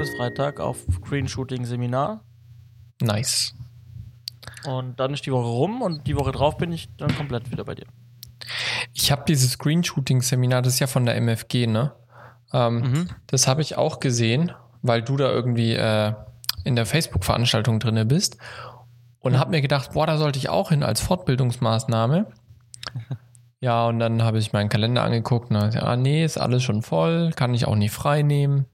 bis Freitag auf Screenshooting-Seminar. Nice. Und dann ist die Woche rum und die Woche drauf bin ich dann komplett wieder bei dir. Ich habe dieses Screenshooting-Seminar, das ist ja von der MFG, ne? Ähm, Mhm. Das habe ich auch gesehen, weil du da irgendwie äh, in der Facebook-Veranstaltung drinne bist. Und habe mir gedacht, boah, da sollte ich auch hin als Fortbildungsmaßnahme. Ja, und dann habe ich meinen Kalender angeguckt und dann, ah, nee, ist alles schon voll, kann ich auch nicht frei nehmen.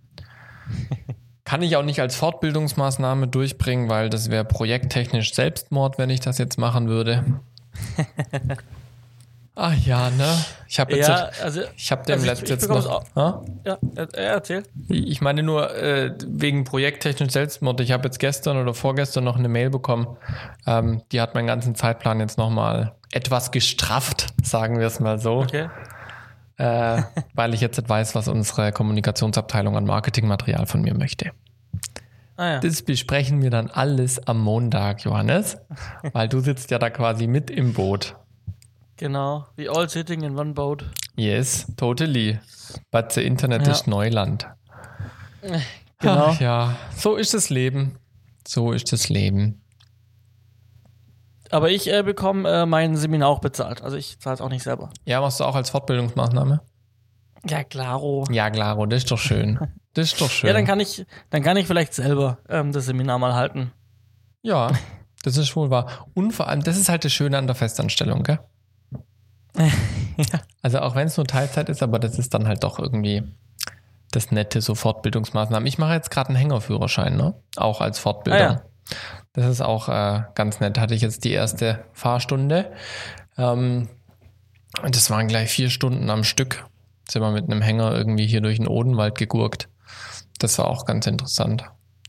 Kann ich auch nicht als Fortbildungsmaßnahme durchbringen, weil das wäre projekttechnisch Selbstmord, wenn ich das jetzt machen würde. Ach ja, ne? Ich habe jetzt, Ja, also, ich habe dem also letzten jetzt noch. Ha? ja, äh, erzähl. Ich meine nur äh, wegen projekttechnisch Selbstmord. Ich habe jetzt gestern oder vorgestern noch eine Mail bekommen. Ähm, die hat meinen ganzen Zeitplan jetzt nochmal etwas gestrafft, sagen wir es mal so, Okay. Äh, weil ich jetzt nicht weiß, was unsere Kommunikationsabteilung an Marketingmaterial von mir möchte. Ah ja. Das besprechen wir dann alles am Montag, Johannes, weil du sitzt ja da quasi mit im Boot. Genau. We all sitting in one boat. Yes, totally. But the Internet Ja. ist Neuland. Genau. Ach ja, so ist das Leben. So ist das Leben. Aber ich äh, bekomme äh, mein Seminar auch bezahlt. Also ich zahle es auch nicht selber. Ja, machst du auch als Fortbildungsmaßnahme? Ja, klaro. Ja, klaro, das ist doch schön. Das ist doch schön. Ja, dann kann ich, dann kann ich vielleicht selber ähm, das Seminar mal halten. ja, das ist wohl wahr. Und vor allem, das ist halt das Schöne an der Festanstellung, gell? Also auch wenn es nur Teilzeit ist, aber das ist dann halt doch irgendwie das nette, so Fortbildungsmaßnahmen. Ich mache jetzt gerade einen Hängerführerschein, ne? Auch als Fortbilder. Ah, ja. Das ist auch äh, ganz nett. Hatte ich jetzt die erste Fahrstunde. Ähm, und das waren gleich vier Stunden am Stück. Sind wir mit einem Hänger irgendwie hier durch den Odenwald gegurkt. Das war auch ganz interessant.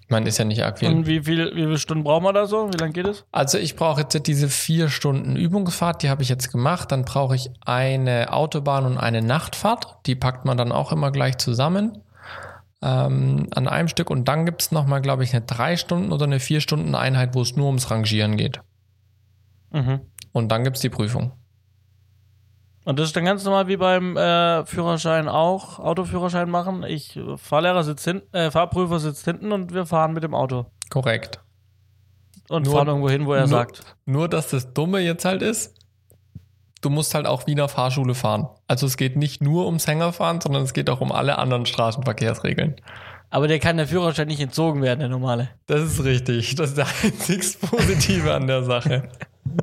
Meine, ist ja nicht arg viel. Und wie, viel, wie viele Stunden brauchen wir da so? Wie lange geht es? Also ich brauche jetzt diese vier Stunden Übungsfahrt, die habe ich jetzt gemacht. Dann brauche ich eine Autobahn und eine Nachtfahrt. Die packt man dann auch immer gleich zusammen ähm, an einem Stück. Und dann gibt es nochmal, glaube ich, eine drei Stunden oder eine vier Stunden Einheit, wo es nur ums Rangieren geht. Mhm. Und dann gibt es die Prüfung. Und das ist dann ganz normal wie beim äh, Führerschein auch, Autoführerschein machen. Ich, äh, Fahrlehrer sitzt hinten, äh, Fahrprüfer sitzt hinten und wir fahren mit dem Auto. Korrekt. Und Nur- fahren irgendwo hin, wo er nur- sagt. Nur, dass das Dumme jetzt halt ist, du musst halt auch Wiener Fahrschule fahren. Also es geht nicht nur ums Hängerfahren, sondern es geht auch um alle anderen Straßenverkehrsregeln. Aber der kann der Führerschein nicht entzogen werden, der normale. Das ist richtig. Das ist der einzig Positive an der Sache.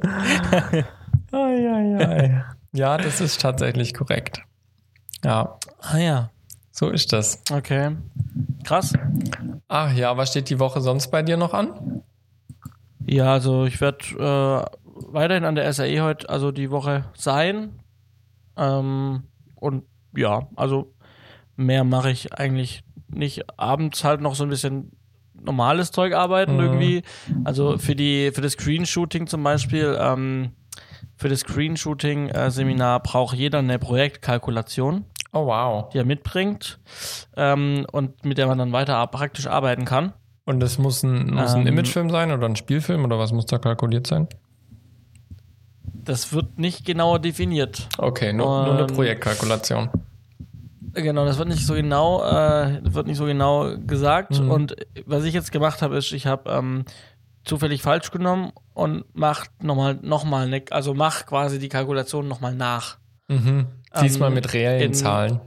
ai, ai, ai. Ja, das ist tatsächlich korrekt. Ja, Ah ja, so ist das. okay. Krass. Ach ja, was steht die Woche sonst bei dir noch an? Ja, also ich werde äh, weiterhin an der SAE heute, also die Woche sein. Ähm, und ja, also mehr mache ich eigentlich nicht. Abends halt noch so ein bisschen normales Zeug arbeiten Mhm. irgendwie. Also für die für das Screenshooting zum Beispiel, ähm, für das Screenshooting-Seminar braucht jeder eine Projektkalkulation, Oh wow. die er mitbringt ähm, und mit der man dann weiter praktisch arbeiten kann. Und das muss ein, muss ein Ähm, Imagefilm sein oder ein Spielfilm oder was muss da kalkuliert sein? Das wird nicht genauer definiert. Okay, nur, nur eine Projektkalkulation. Genau, das wird nicht so genau, äh, wird nicht so genau gesagt. Mhm. Und was ich jetzt gemacht habe, ist, ich habe ähm, zufällig falsch genommen und mach nochmal, nochmal, ne, also mach quasi die Kalkulation nochmal nach. Mhm. Diesmal Ähm, mit reellen in- Zahlen.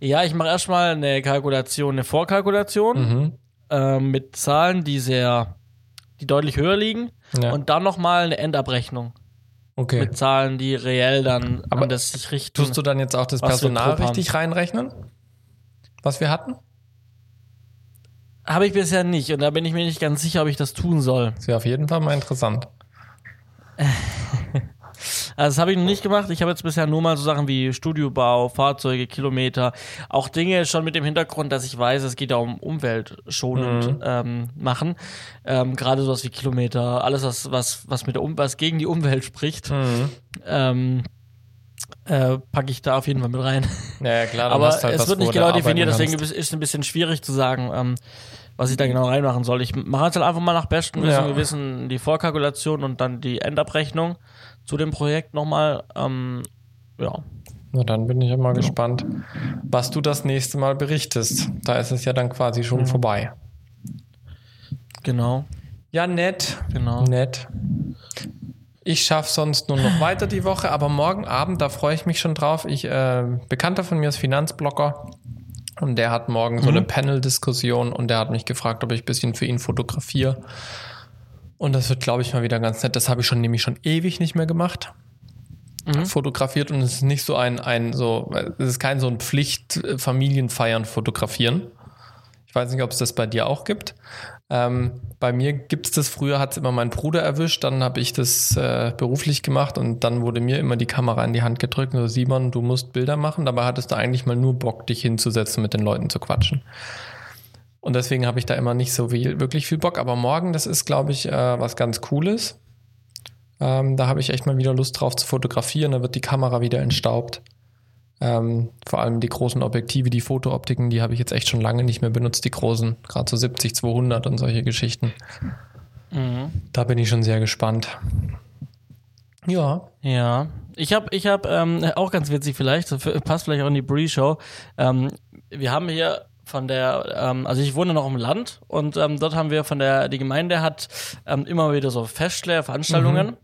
Ja, ich mache erstmal eine Kalkulation, eine Vorkalkulation Mhm. ähm, mit Zahlen, die sehr, die deutlich höher liegen. Ja. Und dann nochmal eine Endabrechnung okay. mit Zahlen, die reell dann Aber das sich richten. Tust du dann jetzt auch das Personal richtig reinrechnen? Was wir hatten? Habe ich bisher nicht und da bin ich mir nicht ganz sicher, ob ich das tun soll. Das wäre auf jeden Fall mal interessant. Also das habe ich noch nicht gemacht. Ich habe jetzt bisher nur mal so Sachen wie Studiobau, Fahrzeuge, Kilometer, auch Dinge schon mit dem Hintergrund, dass ich weiß, es geht ja um umweltschonend Mhm. ähm, machen. Ähm, Gerade sowas wie Kilometer, alles was was was mit der um was gegen die Umwelt spricht, Mhm. ähm, äh, packe ich da auf jeden Fall mit rein. Ja, klar. Aber halt es wird nicht genau definiert, deswegen kannst. ist es ein bisschen schwierig zu sagen, ähm, was ich da genau reinmachen soll. Ich mache jetzt halt einfach mal nach bestem Wissen Ja. Gewissen die Vorkalkulation und dann die Endabrechnung zu dem Projekt nochmal. Ähm, ja. Na, dann bin ich ja mal gespannt, was du das nächste Mal berichtest. Da ist es ja dann quasi schon Ja. vorbei. Genau. Ja, nett. Genau. Nett. Ich schaffe sonst nur noch weiter die Woche, aber morgen Abend, da freue ich mich schon drauf. Ich, äh, Bekannter von mir ist Finanzblogger und der hat morgen so eine Panel-Diskussion und der hat mich gefragt, ob ich ein bisschen für ihn fotografiere. Und das wird, glaube ich, mal wieder ganz nett. Das habe ich schon nämlich schon ewig nicht mehr gemacht. Fotografiert und es ist nicht so ein, ein so, es ist kein so ein Pflicht äh, Familienfeiern fotografieren. Ich weiß nicht, ob es das bei dir auch gibt. Ähm, bei mir gibt es das früher, hat es immer mein Bruder erwischt, dann habe ich das äh, beruflich gemacht und dann wurde mir immer die Kamera in die Hand gedrückt und so, Simon, du musst Bilder machen. Dabei hattest du eigentlich mal nur Bock, dich hinzusetzen, mit den Leuten zu quatschen. Und deswegen habe ich da immer nicht so viel, wirklich viel Bock. Aber morgen, das ist, glaube ich, äh, was ganz Cooles. Ähm, da habe ich echt mal wieder Lust drauf zu fotografieren. Da wird die Kamera wieder entstaubt. Ähm, vor allem die großen Objektive, die Fotooptiken, die habe ich jetzt echt schon lange nicht mehr benutzt, die großen, gerade so 70, 200 und solche Geschichten. Mhm. Da bin ich schon sehr gespannt. Ja. Ja, ich habe, ich habe ähm, auch ganz witzig vielleicht, passt vielleicht auch in die Bree-Show. Ähm, wir haben hier von der, ähm, also ich wohne noch im Land und ähm, dort haben wir von der, die Gemeinde hat ähm, immer wieder so Festschläge, Veranstaltungen.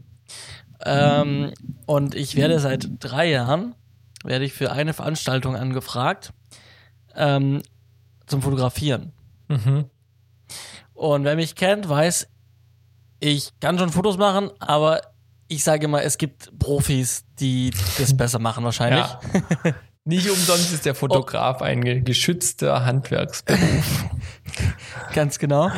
Ähm, und ich werde seit drei Jahren, werde ich für eine Veranstaltung angefragt ähm, zum Fotografieren. Mhm. Und wer mich kennt, weiß, ich kann schon Fotos machen, aber ich sage immer, es gibt Profis, die das besser machen wahrscheinlich. ja. Nicht umsonst ist der Fotograf ein ge- geschützter Handwerksberuf. Ganz genau.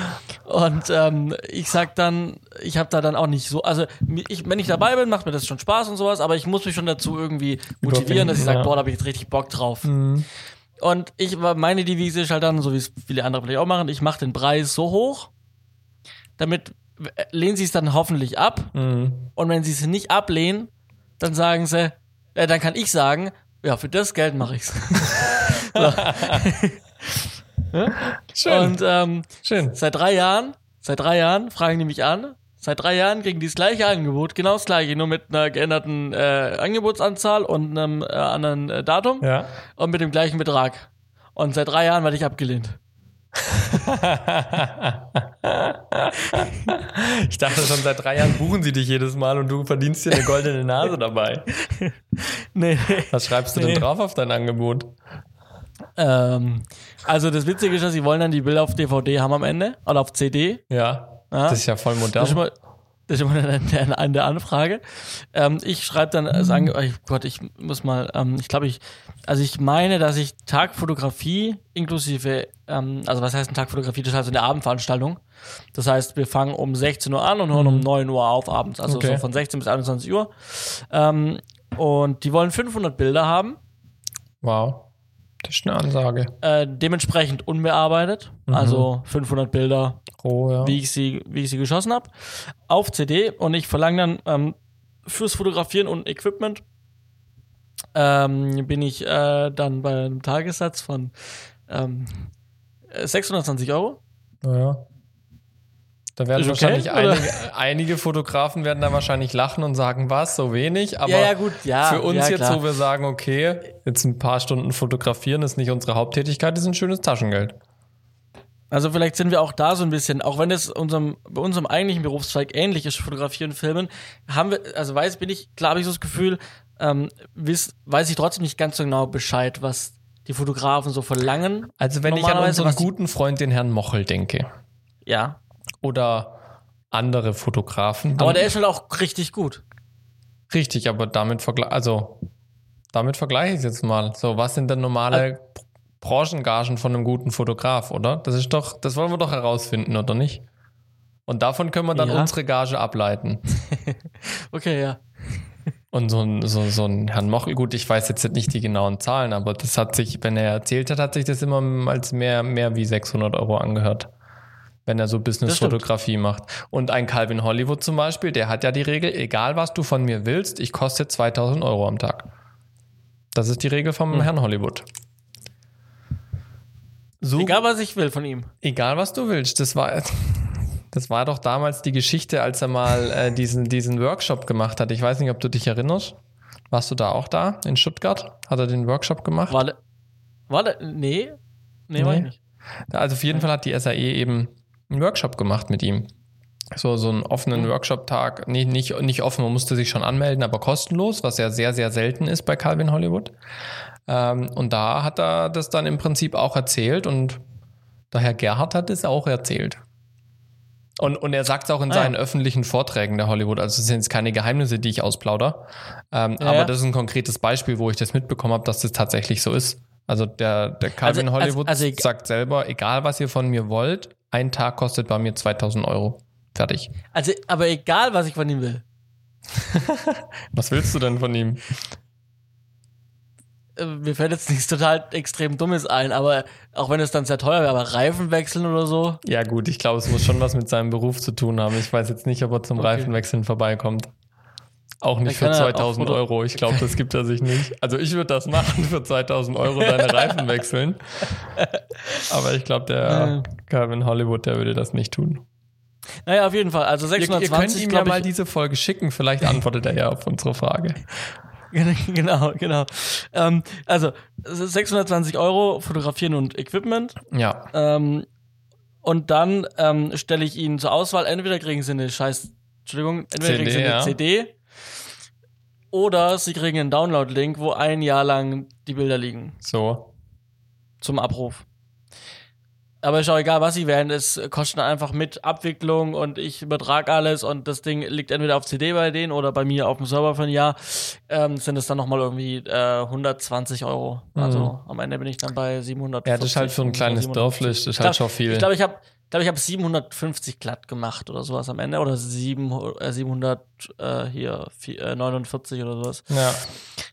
Und ähm, ich sag dann, ich habe da dann auch nicht so, also ich, wenn ich dabei bin, macht mir das schon Spaß und sowas, aber ich muss mich schon dazu irgendwie motivieren, dass ich sage, ja. boah, da habe ich jetzt richtig Bock drauf. Mhm. Und ich meine Devise ist halt dann, so wie es viele andere vielleicht auch machen, ich mache den Preis so hoch, damit äh, lehnen sie es dann hoffentlich ab. Mhm. Und wenn sie es nicht ablehnen, dann sagen sie, äh, dann kann ich sagen, ja, für das Geld mache ich's. Schön. Und ähm, Schön. seit drei Jahren, seit drei Jahren fragen die mich an. Seit drei Jahren kriegen die das gleiche Angebot, genau das gleiche, nur mit einer geänderten äh, Angebotsanzahl und einem äh, anderen äh, Datum Ja. und mit dem gleichen Betrag. Und seit drei Jahren werde ich abgelehnt. Ich dachte schon seit drei Jahren buchen sie dich jedes Mal und du verdienst dir eine goldene Nase dabei. Nee. Was schreibst du Nee. denn drauf auf dein Angebot? ähm, also das Witzige ist, dass sie wollen dann die Bilder auf DVD haben am Ende oder auf CD. Ja. Ja. Das ist ja voll Das ist modern. immer, das ist immer eine, eine, eine Anfrage. Ähm, ich schreibe dann, äh, sagen, oh Gott, ich muss mal, ähm, ich glaube, ich, also ich meine, dass ich Tagfotografie inklusive, ähm, also was heißt ein Tagfotografie? Das ist halt eine Abendveranstaltung. Das heißt, wir fangen um 16 Uhr an und hören um 9 Uhr auf abends, also Okay. so von 16 bis 21 Uhr. Ähm, und die wollen 500 Bilder haben, Wow. Das ist eine Ansage. äh, dementsprechend unbearbeitet, also 500 Bilder Oh, ja. wie ich sie, wie ich sie geschossen habe, auf CD und ich verlange dann ähm, fürs Fotografieren und Equipment ähm, bin ich äh, dann bei einem Tagessatz von ähm, äh, 620 Euro. Ja. Da werden okay, wahrscheinlich einige, einige Fotografen werden da wahrscheinlich lachen und sagen, was, so wenig, aber ja, ja, gut, ja. für uns jetzt, wo wir sagen, okay, jetzt ein paar Stunden fotografieren ist nicht unsere Haupttätigkeit, ist ein schönes Taschengeld. Also vielleicht sind wir auch da so ein bisschen, auch wenn es unserem, bei unserem eigentlichen Berufszweig ähnlich ist, Fotografieren, Filmen, haben wir, also weiß, bin ich, klar habe ich so das Gefühl, ähm, weiß ich trotzdem nicht ganz so genau Bescheid, was die Fotografen so verlangen. Also wenn ich an unseren guten Freund, den Herrn Mochel, denke, Ja. oder andere Fotografen, Aber der ist halt auch richtig gut. richtig, aber damit vergleiche, also damit vergleiche ich es jetzt mal. So, was sind denn normale Branchengagen von einem guten Fotograf, oder? Das ist doch, das wollen wir doch herausfinden, oder nicht? Und davon können wir dann Ja. unsere Gage ableiten. Okay, ja. Und so ein, so, so ein Herrn Mochel, gut, ich weiß jetzt nicht die genauen Zahlen, aber das hat sich, wenn er erzählt hat, hat sich das immer als mehr, mehr wie 600 Euro angehört. Wenn er so Business-Fotografie macht. Und ein Calvin Hollywood zum Beispiel, der hat ja die Regel, egal was du von mir willst, ich koste 2000 Euro am Tag. Das ist die Regel vom Herrn Hollywood. So, Egal, was ich will von ihm. Egal, was du willst. Das war, das war doch damals die Geschichte, als er mal äh, diesen, diesen Workshop gemacht hat. Ich weiß nicht, ob du dich erinnerst. Warst du da auch da in Stuttgart? Hat er den Workshop gemacht? War, der- war der, nee, nee, war Nee. ich nicht. Also auf jeden Fall hat die SAE eben einen Workshop gemacht mit ihm. So, so einen offenen Mhm. Workshop-Tag. Nee, nicht, nicht offen, man musste sich schon anmelden, aber kostenlos, was ja sehr, sehr selten ist bei Calvin Hollywood. Ähm, und da hat er das dann im Prinzip auch erzählt und der Herr Gerhard hat es auch erzählt. Und, und er sagt es auch in Ah, ja. seinen öffentlichen Vorträgen der Hollywood. Also es sind jetzt keine Geheimnisse, die ich ausplauder. Ähm, Ja, aber ja. das ist ein konkretes Beispiel, wo ich das mitbekommen habe, dass das tatsächlich so ist. Also der, der Calvin Also- also- Hollywood also eg- sagt selber, egal was ihr von mir wollt, ein Tag kostet bei mir 2000 Euro. Fertig. Also, aber egal, was ich von ihm will. Was willst du denn von ihm? Äh, Mir fällt jetzt nichts total extrem Dummes ein, aber auch wenn es dann sehr teuer wäre, aber Reifen wechseln oder so. Ja gut, ich glaube, es muss schon was mit seinem Beruf zu tun haben. Ich weiß jetzt nicht, ob er zum Okay. Reifenwechseln vorbeikommt. Auch nicht für kann er auch 2000 Euro. Ich glaube, das gibt er sich nicht. Also ich würde das machen für 2000 Euro, deine Reifen wechseln. Aber ich glaube, der Calvin Hollywood, der würde das nicht tun. Naja, auf jeden Fall. Also Ihr, ihr könnt 620, ihm ja mal diese Folge schicken. Vielleicht antwortet er ja auf unsere Frage. genau, genau. Ähm, also 620 Euro fotografieren und Equipment. Ja. Ähm, und dann ähm, stelle ich ihnen zur Auswahl, entweder kriegen sie eine scheiß, Entschuldigung, entweder CD, kriegen sie eine ja. CD oder sie kriegen einen Download-Link, wo ein Jahr lang die Bilder liegen So. zum Abruf. Aber ist auch egal, was sie wählen, es kostet einfach mit Abwicklung und ich übertrage alles und das Ding liegt entweder auf CD bei denen oder bei mir auf dem Server für ein Jahr, ähm, sind es dann nochmal irgendwie äh, 120 Euro. Also am Ende bin ich dann bei 700. Mhm. Ja, das ist halt für ein kleines Dörflich, das ist halt schon viel. Ich glaube, ich habe glaube ich habe 750 glatt gemacht oder sowas am Ende oder 7, äh, 700 äh, hier äh, 49 oder sowas. ja.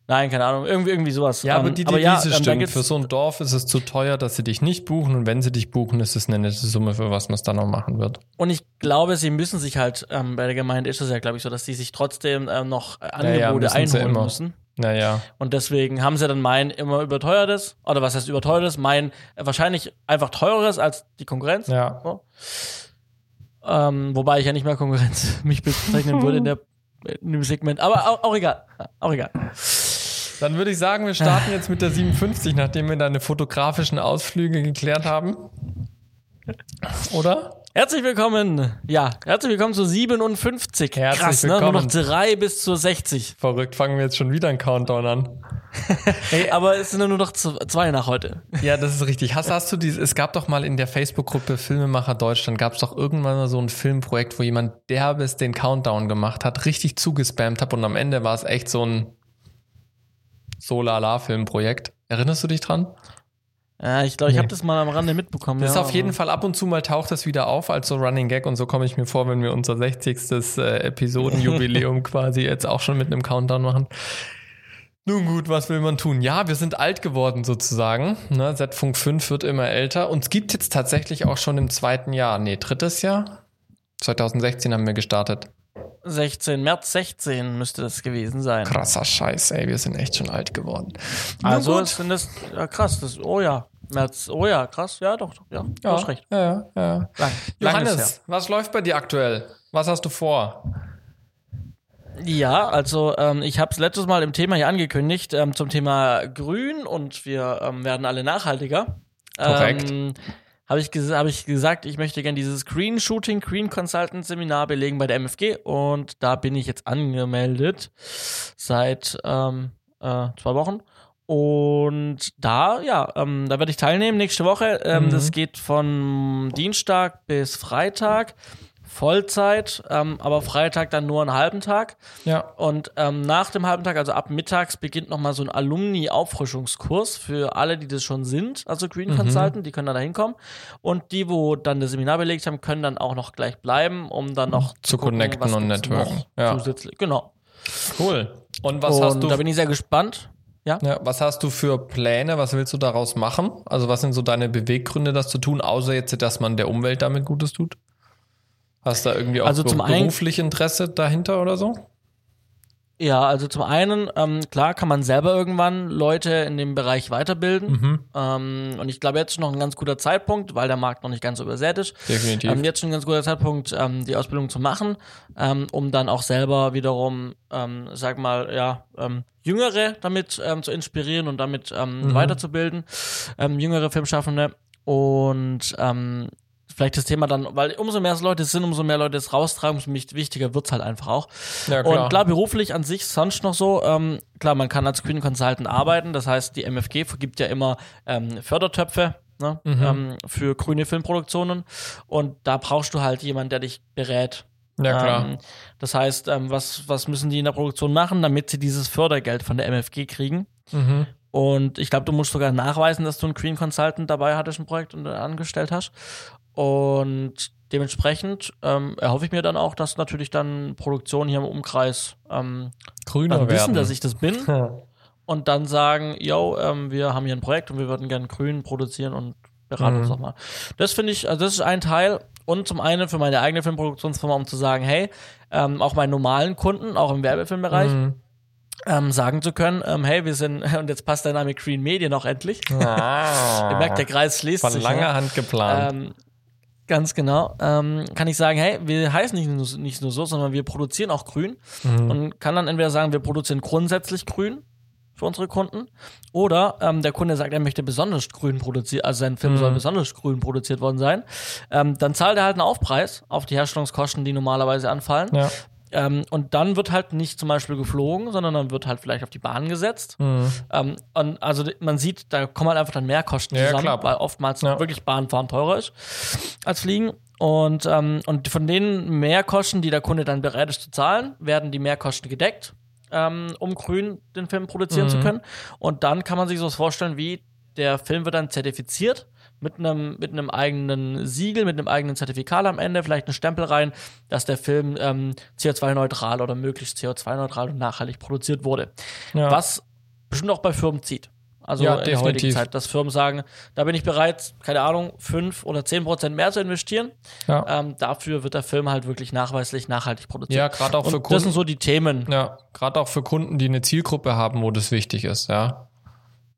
Nein, keine Ahnung, irgendwie irgendwie sowas. Ja, aber Ähm, die ja, Devise ähm, da stimmt. Für so ein Dorf ist es zu teuer, dass sie dich nicht buchen. Und wenn sie dich buchen, ist es eine nette Summe, für was man es dann noch machen wird. Und ich glaube, sie müssen sich halt, ähm, bei der Gemeinde ist es ja, glaube ich, so, dass sie sich trotzdem ähm, noch äh, Angebote müssen sie einholen immer. müssen. Naja. Und deswegen haben sie dann mein immer überteuertes, oder was heißt überteuertes, mein wahrscheinlich einfach teureres als die Konkurrenz. Ja. So. Ähm, wobei ich ja nicht mehr Konkurrenz mich bezeichnen würde in, der, in dem Segment. Aber auch, auch egal. Auch egal. Dann würde ich sagen, wir starten jetzt mit der 57, nachdem wir deine fotografischen Ausflüge geklärt haben. Oder? Herzlich willkommen. Ja, herzlich willkommen zu 57. Herzlich Krass, ne? Nur willkommen. noch drei bis zur 60. Verrückt, fangen wir jetzt schon wieder einen Countdown an. Hey, aber es sind ja nur noch zwei nach heute. Ja, das ist richtig. Hast, hast du dieses, es gab doch mal in der Facebook-Gruppe Filmemacher Deutschland, gab es doch irgendwann mal so ein Filmprojekt, wo jemand derbes den Countdown gemacht hat, richtig zugespammt hat und am Ende war es echt so ein Solala-Filmprojekt. Erinnerst du dich dran? Ja, ich glaube, ich Nee. habe das mal am Rande mitbekommen. Das ist ja, auf jeden Fall ab und zu mal taucht das wieder auf als so Running Gag und so komme ich mir vor, wenn wir unser 60. Äh, Episodenjubiläum quasi jetzt auch schon mit einem Countdown machen. Nun gut, was will man tun? Ja, wir sind alt geworden sozusagen. Ne? Z-Funk 5 wird immer älter und es gibt jetzt tatsächlich auch schon im zweiten Jahr, nee, drittes Jahr? 2016 haben wir gestartet. 16, März 16 müsste das gewesen sein. Krasser Scheiß, ey, wir sind echt schon alt geworden. Also sind das, ja krass, das, oh ja, März, oh ja, krass, ja doch, doch ja, ja, hast recht. Ja, ja. Lang, Johannes, was läuft bei dir aktuell? Was hast du vor? Ja, also ähm, ich habe es letztes Mal im Thema hier angekündigt, ähm, zum Thema Grün und wir ähm, werden alle nachhaltiger. Korrekt. Ähm, habe ich, ges hab ich gesagt, ich möchte gerne dieses Green Shooting, Green Consultant Seminar belegen bei der MFG und da bin ich jetzt angemeldet seit ähm, äh, zwei Wochen. Und da, ja, ähm, da werde ich teilnehmen nächste Woche. Ähm, Mhm. Das geht von Dienstag bis Freitag. Vollzeit, ähm, aber Freitag dann nur einen halben Tag. Ja. Und ähm, nach dem halben Tag, also ab mittags, beginnt nochmal so ein Alumni-Auffrischungskurs für alle, die das schon sind, also Green Mhm. Consultant, die können dann da hinkommen. Und die, wo dann das Seminar belegt haben, können dann auch noch gleich bleiben, um dann noch Zu connecten was und gibt's networken. Ja. Zusätzlich. Genau. Cool. Und was und hast du da bin ich sehr gespannt. Ja. Ja, was hast du für Pläne? Was willst du daraus machen? Also, was sind so deine Beweggründe, das zu tun, außer jetzt, dass man der Umwelt damit Gutes tut? Hast du da irgendwie auch Also so beruflich Interesse dahinter oder so? Ja, also zum einen, ähm, klar kann man selber irgendwann Leute in dem Bereich weiterbilden. Mhm. Ähm, und ich glaube, jetzt ist noch ein ganz guter Zeitpunkt, weil der Markt noch nicht ganz so übersät ist. Definitiv. Ähm, jetzt schon ein ganz guter Zeitpunkt, ähm, die Ausbildung zu machen, ähm, um dann auch selber wiederum, ähm, sag mal, ja, ähm, Jüngere damit ähm, zu inspirieren und damit ähm, Mhm. weiterzubilden, ähm, jüngere Filmschaffende. Und ähm, vielleicht das Thema dann, weil umso mehr es Leute sind, umso mehr Leute es raustragen, umso wichtiger wird's halt einfach auch. ja, Und klar, beruflich an sich sonst noch so, ähm, klar, man kann als Screen Consultant arbeiten, das heißt, die MFG vergibt ja immer ähm, Fördertöpfe ne, Mhm. ähm, für grüne Filmproduktionen und da brauchst du halt jemanden, der dich berät. Ja, klar. Ähm, das heißt, ähm, was, was müssen die in der Produktion machen, damit sie dieses Fördergeld von der MFG kriegen? mhm. Und ich glaube, du musst sogar nachweisen, dass du einen Green Consultant dabei hattest im Projekt und angestellt hast. Und dementsprechend ähm, erhoffe ich mir dann auch, dass natürlich dann Produktionen hier im Umkreis ähm, Grüner dann werden. wissen, dass ich das bin und dann sagen, yo, ähm, wir haben hier ein Projekt und wir würden gerne grün produzieren und beraten Mhm. uns nochmal. Das finde ich, also das ist ein Teil und zum einen für meine eigene Filmproduktionsfirma, um zu sagen, hey, ähm, auch meinen normalen Kunden, auch im Werbefilmbereich, Mhm. ähm, sagen zu können, ähm, hey, wir sind, und jetzt passt Name Green Media noch endlich. Ah. Ihr merkt, der Kreis schließt Von sich. langer ja. Hand geplant. Ähm, ganz genau. Ähm, kann ich sagen, hey, wir heißen nicht nur, nicht nur so, sondern wir produzieren auch grün. Mhm. Und kann dann entweder sagen, wir produzieren grundsätzlich grün für unsere Kunden. Oder ähm, der Kunde sagt, er möchte besonders grün produzieren, also sein Film Mhm. soll besonders grün produziert worden sein. Ähm, dann zahlt er halt einen Aufpreis auf die Herstellungskosten, die normalerweise anfallen. ja. Ähm, und dann wird halt nicht zum Beispiel geflogen, sondern dann wird halt vielleicht auf die Bahn gesetzt. Mhm. Ähm, und also man sieht, da kommen halt einfach dann mehr Kosten Ja, zusammen, klar. weil oftmals Ja. wirklich Bahnfahren teurer ist als Fliegen. Und, ähm, und von den Mehrkosten, die der Kunde dann bereit ist zu zahlen, werden die Mehrkosten gedeckt, ähm, um grün den Film produzieren zu Mhm. können. Und dann kann man sich sowas vorstellen, wie der Film wird dann zertifiziert mit einem, mit einem eigenen Siegel, mit einem eigenen Zertifikat am Ende, vielleicht einen Stempel rein, dass der Film ähm, CO2-neutral oder möglichst CO2-neutral und nachhaltig produziert wurde. Ja. Was bestimmt auch bei Firmen zieht. Also Ja, in der heutigen definitiv. Zeit, dass Firmen sagen, da bin ich bereit, keine Ahnung, fünf oder zehn Prozent mehr zu investieren. Ja. Ähm, dafür wird der Film halt wirklich nachweislich nachhaltig produziert. Ja, gerade auch für Und das sind Kunden. so die Themen. Ja, gerade auch für Kunden, die eine Zielgruppe haben, wo das wichtig ist, ja.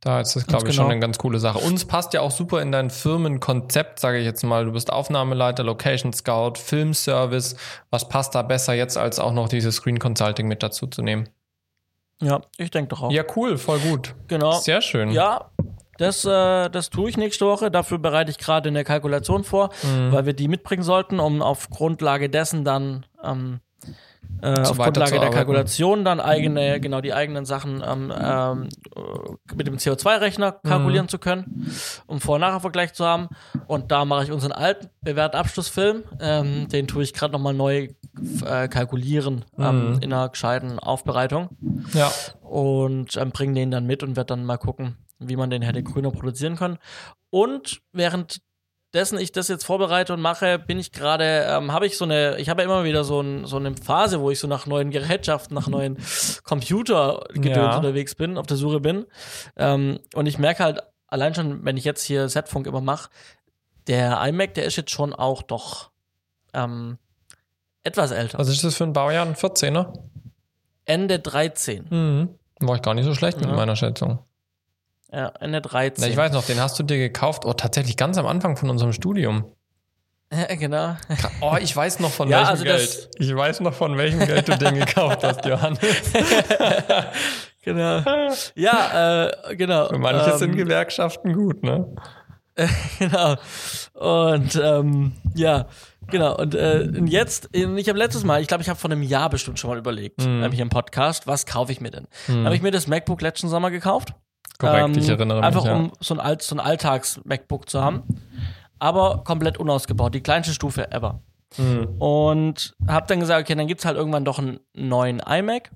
Da ist das, glaube ich, schon genau. eine ganz coole Sache. Uns passt ja auch super in dein Firmenkonzept, sage ich jetzt mal. Du bist Aufnahmeleiter, Location Scout, Filmservice. Was passt da besser jetzt, als auch noch dieses Screen Consulting mit dazu zu nehmen? Ja, ich denke doch auch. Ja, cool, voll gut. genau. Sehr schön. Ja, das, äh, das tue ich nächste Woche. Dafür bereite ich gerade eine Kalkulation vor, Mhm. weil wir die mitbringen sollten, um auf Grundlage dessen dann ähm, äh, auf Grundlage der. Kalkulation dann eigene, genau die eigenen Sachen ähm, ähm, äh, mit dem CO2-Rechner Mhm. kalkulieren zu können, um Vor- und Nachher-Vergleich zu haben. Und da mache ich unseren alten bewährten Abschlussfilm. Ähm, den tue ich gerade nochmal neu äh, kalkulieren ähm, Mhm. in einer gescheiten Aufbereitung Ja. und ähm, bringen den dann mit und werde dann mal gucken, wie man den hätte grüner produzieren können. Und währenddessen ich das jetzt vorbereite und mache, bin ich gerade, ähm, habe ich so eine, ich habe ja immer wieder so, ein, so eine Phase, wo ich so nach neuen Gerätschaften, nach neuen Computergedöns Ja. unterwegs bin, auf der Suche bin. Ähm, und ich merke halt, allein schon, wenn ich jetzt hier Setfunk immer mache, der iMac, der ist jetzt schon auch doch ähm, etwas älter. Was ist das für ein Baujahr? Ein 14er? Ende 13. Mhm. War ich gar nicht so schlecht mit Ja. meiner Schätzung. Ja, Ende 13. Na, ich weiß noch, den hast du dir gekauft. Oh, tatsächlich ganz am Anfang von unserem Studium. Ja, genau. Oh, ich weiß noch von Ja, welchem also Geld. Ich weiß noch von welchem Geld du den gekauft hast, Johannes. genau. Ja, äh, genau. Für manche ähm, sind Gewerkschaften gut, ne? Genau. Und ähm, ja, genau. Und, äh, und jetzt, ich habe letztes Mal, ich glaube, ich habe vor einem Jahr bestimmt schon mal überlegt, Mhm. nämlich im Podcast, was kaufe ich mir denn? Hm. Habe ich mir das MacBook letzten Sommer gekauft. Korrekt, Ähm, ich erinnere mich. Einfach ja. um so ein, Alt, so ein Alltags-MacBook zu haben. Aber komplett unausgebaut, die kleinste Stufe ever. Hm. Und habe dann gesagt, okay, dann gibt's halt irgendwann doch einen neuen iMac.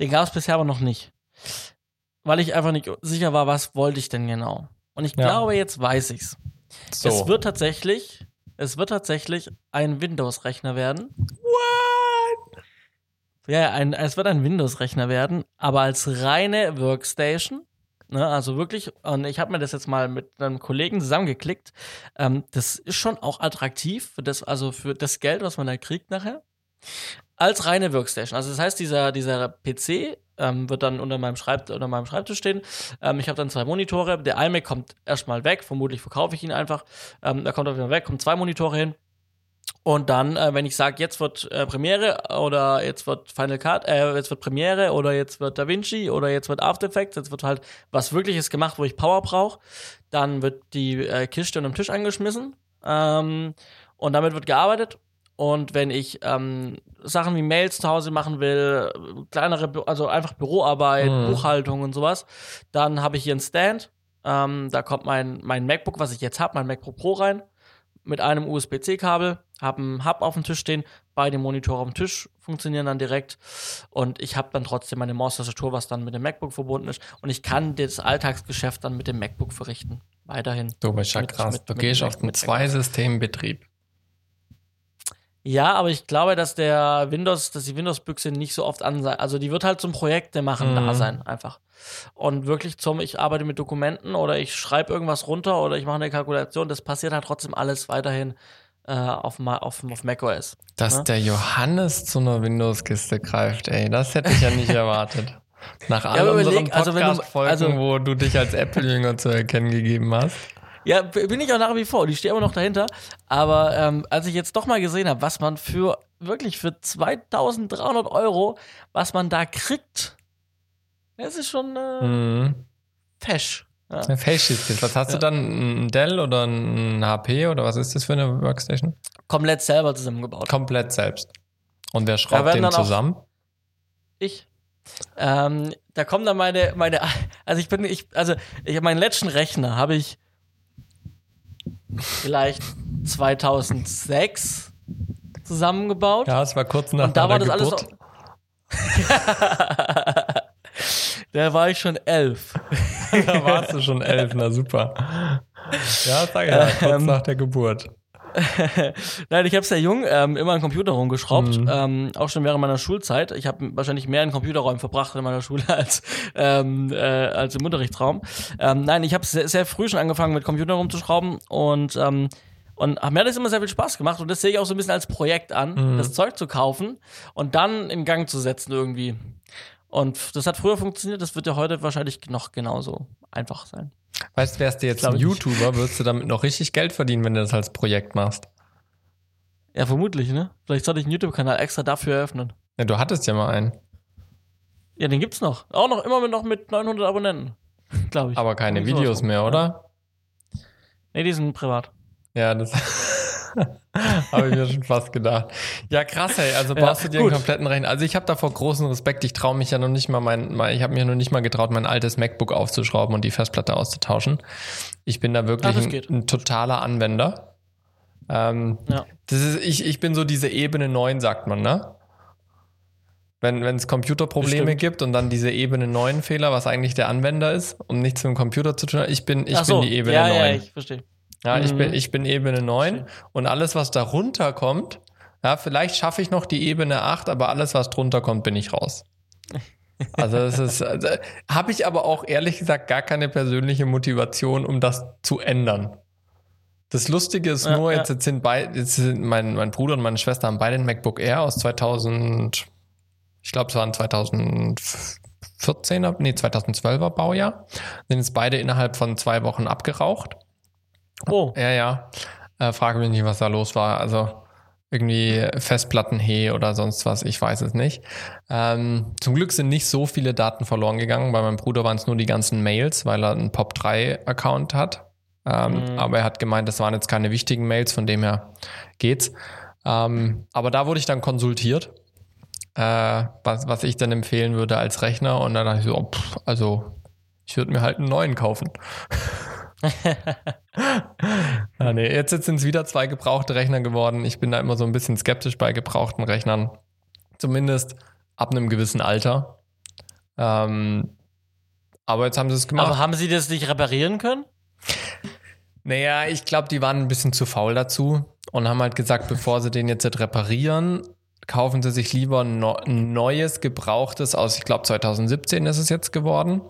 Den gab es bisher aber noch nicht. Weil ich einfach nicht sicher war, was wollte ich denn genau. Und ich Ja. glaube, jetzt weiß ich's. So. Es wird tatsächlich, es wird tatsächlich ein Windows-Rechner werden. What? Ja, ja, ein, es wird ein Windows-Rechner werden, aber als reine Workstation. Ne, also wirklich, und ich habe mir das jetzt mal mit einem Kollegen zusammengeklickt. Ähm, das ist schon auch attraktiv für das, also für das Geld, was man da kriegt nachher. als reine Workstation. Also das heißt, dieser, dieser PC ähm, wird dann unter meinem, Schreibt unter meinem Schreibtisch stehen. Ähm, ich habe dann zwei Monitore. Der iMac kommt erstmal weg. Vermutlich verkaufe ich ihn einfach. Ähm, da kommt auf jeden Fall weg, kommen zwei Monitore hin. Und dann, äh, wenn ich sage, jetzt wird äh, Premiere oder jetzt wird Final Cut, äh, jetzt wird Premiere oder jetzt wird DaVinci oder jetzt wird After Effects, jetzt wird halt was Wirkliches gemacht, wo ich Power brauche, dann wird die äh, Kiste unter dem Tisch angeschmissen ähm, und damit wird gearbeitet. Und wenn ich ähm, Sachen wie Mails zu Hause machen will, kleinere, Bü- also einfach Büroarbeit, Mhm. Buchhaltung und sowas, dann habe ich hier einen Stand. Ähm, da kommt mein, mein MacBook, was ich jetzt habe, mein MacBook Pro rein, mit einem USB-C-Kabel, habe einen Hub auf dem Tisch stehen, beide Monitore auf dem Tisch funktionieren dann direkt und ich habe dann trotzdem meine Maustastatur, was dann mit dem MacBook verbunden ist und ich kann das Alltagsgeschäft dann mit dem MacBook verrichten. Weiterhin. Du bist ja krass. mit- du mit- gehst mit- auf den Zwei-System-Betrieb. Ja, aber ich glaube, dass der Windows, dass die Windows-Büchse nicht so oft an sein. Also die wird halt zum Projekte machen Mhm. da sein, einfach. Und wirklich zum, ich arbeite mit Dokumenten oder ich schreibe irgendwas runter oder ich mache eine Kalkulation, das passiert halt trotzdem alles weiterhin äh, auf, auf, auf macOS. Dass Ja. der Johannes zu einer Windows-Kiste greift, ey, das hätte ich ja nicht erwartet. Nach all aber unseren also du- Podcast-Folgen, also- wo du dich als Apple-Jünger zu erkennen gegeben hast. Ja, bin ich auch nach wie vor. Die stehe immer noch dahinter. Aber ähm, als ich jetzt doch mal gesehen habe, was man für wirklich für 2300 Euro, was man da kriegt, das ist schon äh, Mhm. fesch. Ja. Eine Face-Shift. Was hast du dann? Ein Dell oder ein HP oder was ist das für eine Workstation? Komplett selber zusammengebaut. Komplett selbst. Und wer schraubt den zusammen? Ich. Ähm, da kommen dann meine, meine, also ich bin, ich, also ich habe meinen letzten Rechner habe ich vielleicht 2006 zusammengebaut. Ja, es war kurz nach Und da war das alles. Geburt. da war ich schon elf. da warst du schon elf, na super. Ja, sag ja, kurz Ähm, nach der Geburt. Nein, ich habe sehr jung ähm, immer einen Computer rumgeschraubt, Mhm. ähm, auch schon während meiner Schulzeit. Ich habe wahrscheinlich mehr in Computerräumen verbracht in meiner Schule als, ähm, äh, als im Unterrichtsraum. Ähm, nein, ich habe sehr, sehr früh schon angefangen mit Computer rumzuschrauben und ähm, und mir hat das immer sehr viel Spaß gemacht und das sehe ich auch so ein bisschen als Projekt an, Mhm. das Zeug zu kaufen und dann in Gang zu setzen irgendwie. Und das hat früher funktioniert, das wird ja heute wahrscheinlich noch genauso einfach sein. Weißt du, wärst du jetzt ein nicht. YouTuber, würdest du damit noch richtig Geld verdienen, wenn du das als Projekt machst. Ja, vermutlich, ne? Vielleicht sollte ich einen YouTube-Kanal extra dafür eröffnen. Ja, du hattest ja mal einen, Ja, den gibt's noch. Auch noch immer noch mit 900 Abonnenten, glaube ich. aber keine Videos mehr, oder? Nee, die sind privat. Ja, das habe ich mir schon fast gedacht. Ja, krass, ey. Also Ja, baust du dir einen gut. kompletten Rechner. Also ich habe davor großen Respekt. Ich traue mich ja noch nicht mal mein, mein ich habe mir noch nicht mal getraut, mein altes MacBook aufzuschrauben und die Festplatte auszutauschen. Ich bin da wirklich Ah, das ein, ein totaler Anwender. Ähm, Ja. das ist, ich, ich bin so diese Ebene 9, sagt man, ne? Wenn es Computerprobleme gibt und dann diese Ebene 9 Fehler, was eigentlich der Anwender ist und nichts mit dem Computer zu tun hat, ich bin, ich so, bin die Ebene ja, 9. Ja, ich verstehe. Ja, ich, Mhm. bin, ich bin Ebene 9 und alles, was darunter kommt, ja, vielleicht schaffe ich noch die Ebene 8, aber alles, was drunter kommt, bin ich raus. Also das ist, also, habe ich aber auch ehrlich gesagt gar keine persönliche Motivation, um das zu ändern. Das Lustige ist Ja, nur, ja. jetzt, jetzt sind beide, jetzt sind mein, mein Bruder und meine Schwester haben beide ein MacBook Air aus 2000, ich glaube, es waren 2014er, nee, 2012er Baujahr. Sind jetzt beide innerhalb von zwei Wochen abgeraucht. Oh, Ja, ja. Äh, frage mich nicht, was da los war. Also irgendwie Festplattenhe oder sonst was, ich weiß es nicht. Ähm, zum Glück sind nicht so viele Daten verloren gegangen. Bei meinem Bruder waren es nur die ganzen Mails, weil er einen POP3-Account hat. Ähm, Mhm. Aber er hat gemeint, das waren jetzt keine wichtigen Mails, von dem her geht's. Ähm, aber da wurde ich dann konsultiert, äh, was, was ich dann empfehlen würde als Rechner. Und dann dachte ich so, pff, also ich würde mir halt einen neuen kaufen. Ah, nee, jetzt sind es wieder zwei gebrauchte Rechner geworden. Ich bin da immer so ein bisschen skeptisch bei gebrauchten Rechnern. Zumindest ab einem gewissen Alter. Ähm, aber jetzt haben sie es gemacht. aber haben sie das nicht reparieren können? Naja, ich glaube, die waren ein bisschen zu faul dazu und haben halt gesagt, bevor sie den jetzt reparieren, kaufen sie sich lieber ein neues, gebrauchtes aus, ich glaube 2017 ist es jetzt geworden.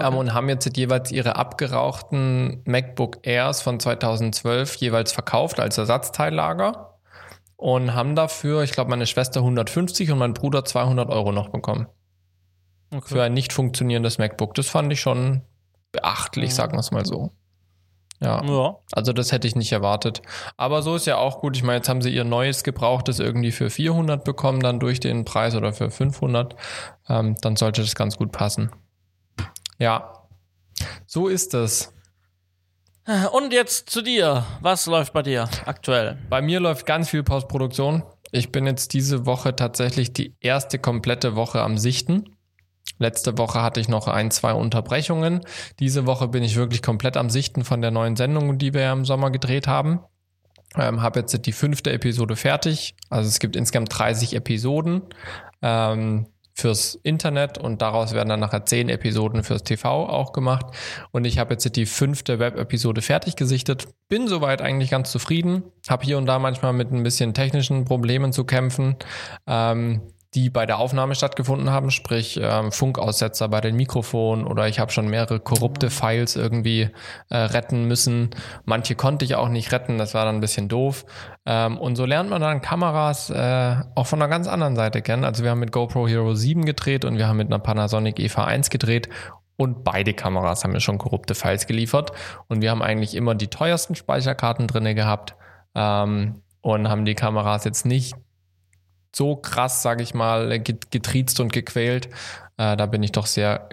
Ähm, und haben jetzt jeweils ihre abgerauchten MacBook Airs von 2012 jeweils verkauft als Ersatzteillager und haben dafür, ich glaube, meine Schwester 150 und mein Bruder 200 Euro noch bekommen. Okay. Für ein nicht funktionierendes MacBook. Das fand ich schon beachtlich, Mhm. sagen wir es mal so. Ja. ja. Also das hätte ich nicht erwartet. Aber so ist ja auch gut. Ich meine, jetzt haben sie ihr neues Gebrauchtes irgendwie für 400 bekommen, dann durch den Preis oder für 500. Ähm, dann sollte das ganz gut passen. Ja, so ist es. Und jetzt zu dir. Was läuft bei dir aktuell? Bei mir läuft ganz viel Postproduktion. Ich bin jetzt diese Woche tatsächlich die erste komplette Woche am Sichten. Letzte Woche hatte ich noch ein, zwei Unterbrechungen. Diese Woche bin ich wirklich komplett am Sichten von der neuen Sendung, die wir ja im Sommer gedreht haben. Ähm, habe jetzt die fünfte Episode fertig. Also es gibt insgesamt 30 Episoden ähm, fürs Internet und daraus werden dann nachher 10 Episoden fürs TV auch gemacht. Und ich habe jetzt die fünfte Web-Episode fertig gesichtet. Bin soweit eigentlich ganz zufrieden. Habe hier und da manchmal mit ein bisschen technischen Problemen zu kämpfen. Ähm, die bei der Aufnahme stattgefunden haben, sprich ähm, Funkaussetzer bei den Mikrofonen oder ich habe schon mehrere korrupte Files irgendwie äh, retten müssen. Manche konnte ich auch nicht retten, das war dann ein bisschen doof. Ähm, und so lernt man dann Kameras äh, auch von einer ganz anderen Seite kennen. Also wir haben mit GoPro Hero 7 gedreht und wir haben mit einer Panasonic EVA 1 gedreht und beide Kameras haben mir schon korrupte Files geliefert und wir haben eigentlich immer die teuersten Speicherkarten drinne gehabt ähm, und haben die Kameras jetzt nicht so krass, sage ich mal, getriezt und gequält. Äh, da bin ich doch sehr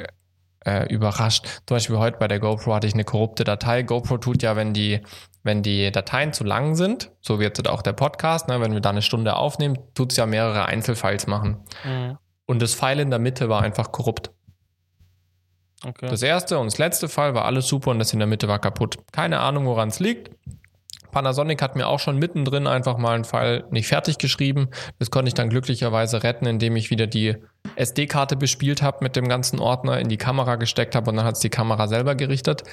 äh, überrascht. Zum Beispiel heute bei der GoPro hatte ich eine korrupte Datei. GoPro tut ja, wenn die, wenn die Dateien zu lang sind, so wird jetzt auch der Podcast, ne, wenn wir da eine Stunde aufnehmen, tut es ja mehrere Einzelfiles machen. Mhm. Und das File in der Mitte war einfach korrupt. Okay. Das erste und das letzte Fall war alles super und das in der Mitte war kaputt. Keine Ahnung, woran es liegt. Panasonic hat mir auch schon mittendrin einfach mal einen Fall nicht fertig geschrieben. Das konnte ich dann glücklicherweise retten, indem ich wieder die SD-Karte bespielt habe mit dem ganzen Ordner, in die Kamera gesteckt habe und dann hat es die Kamera selber gerichtet.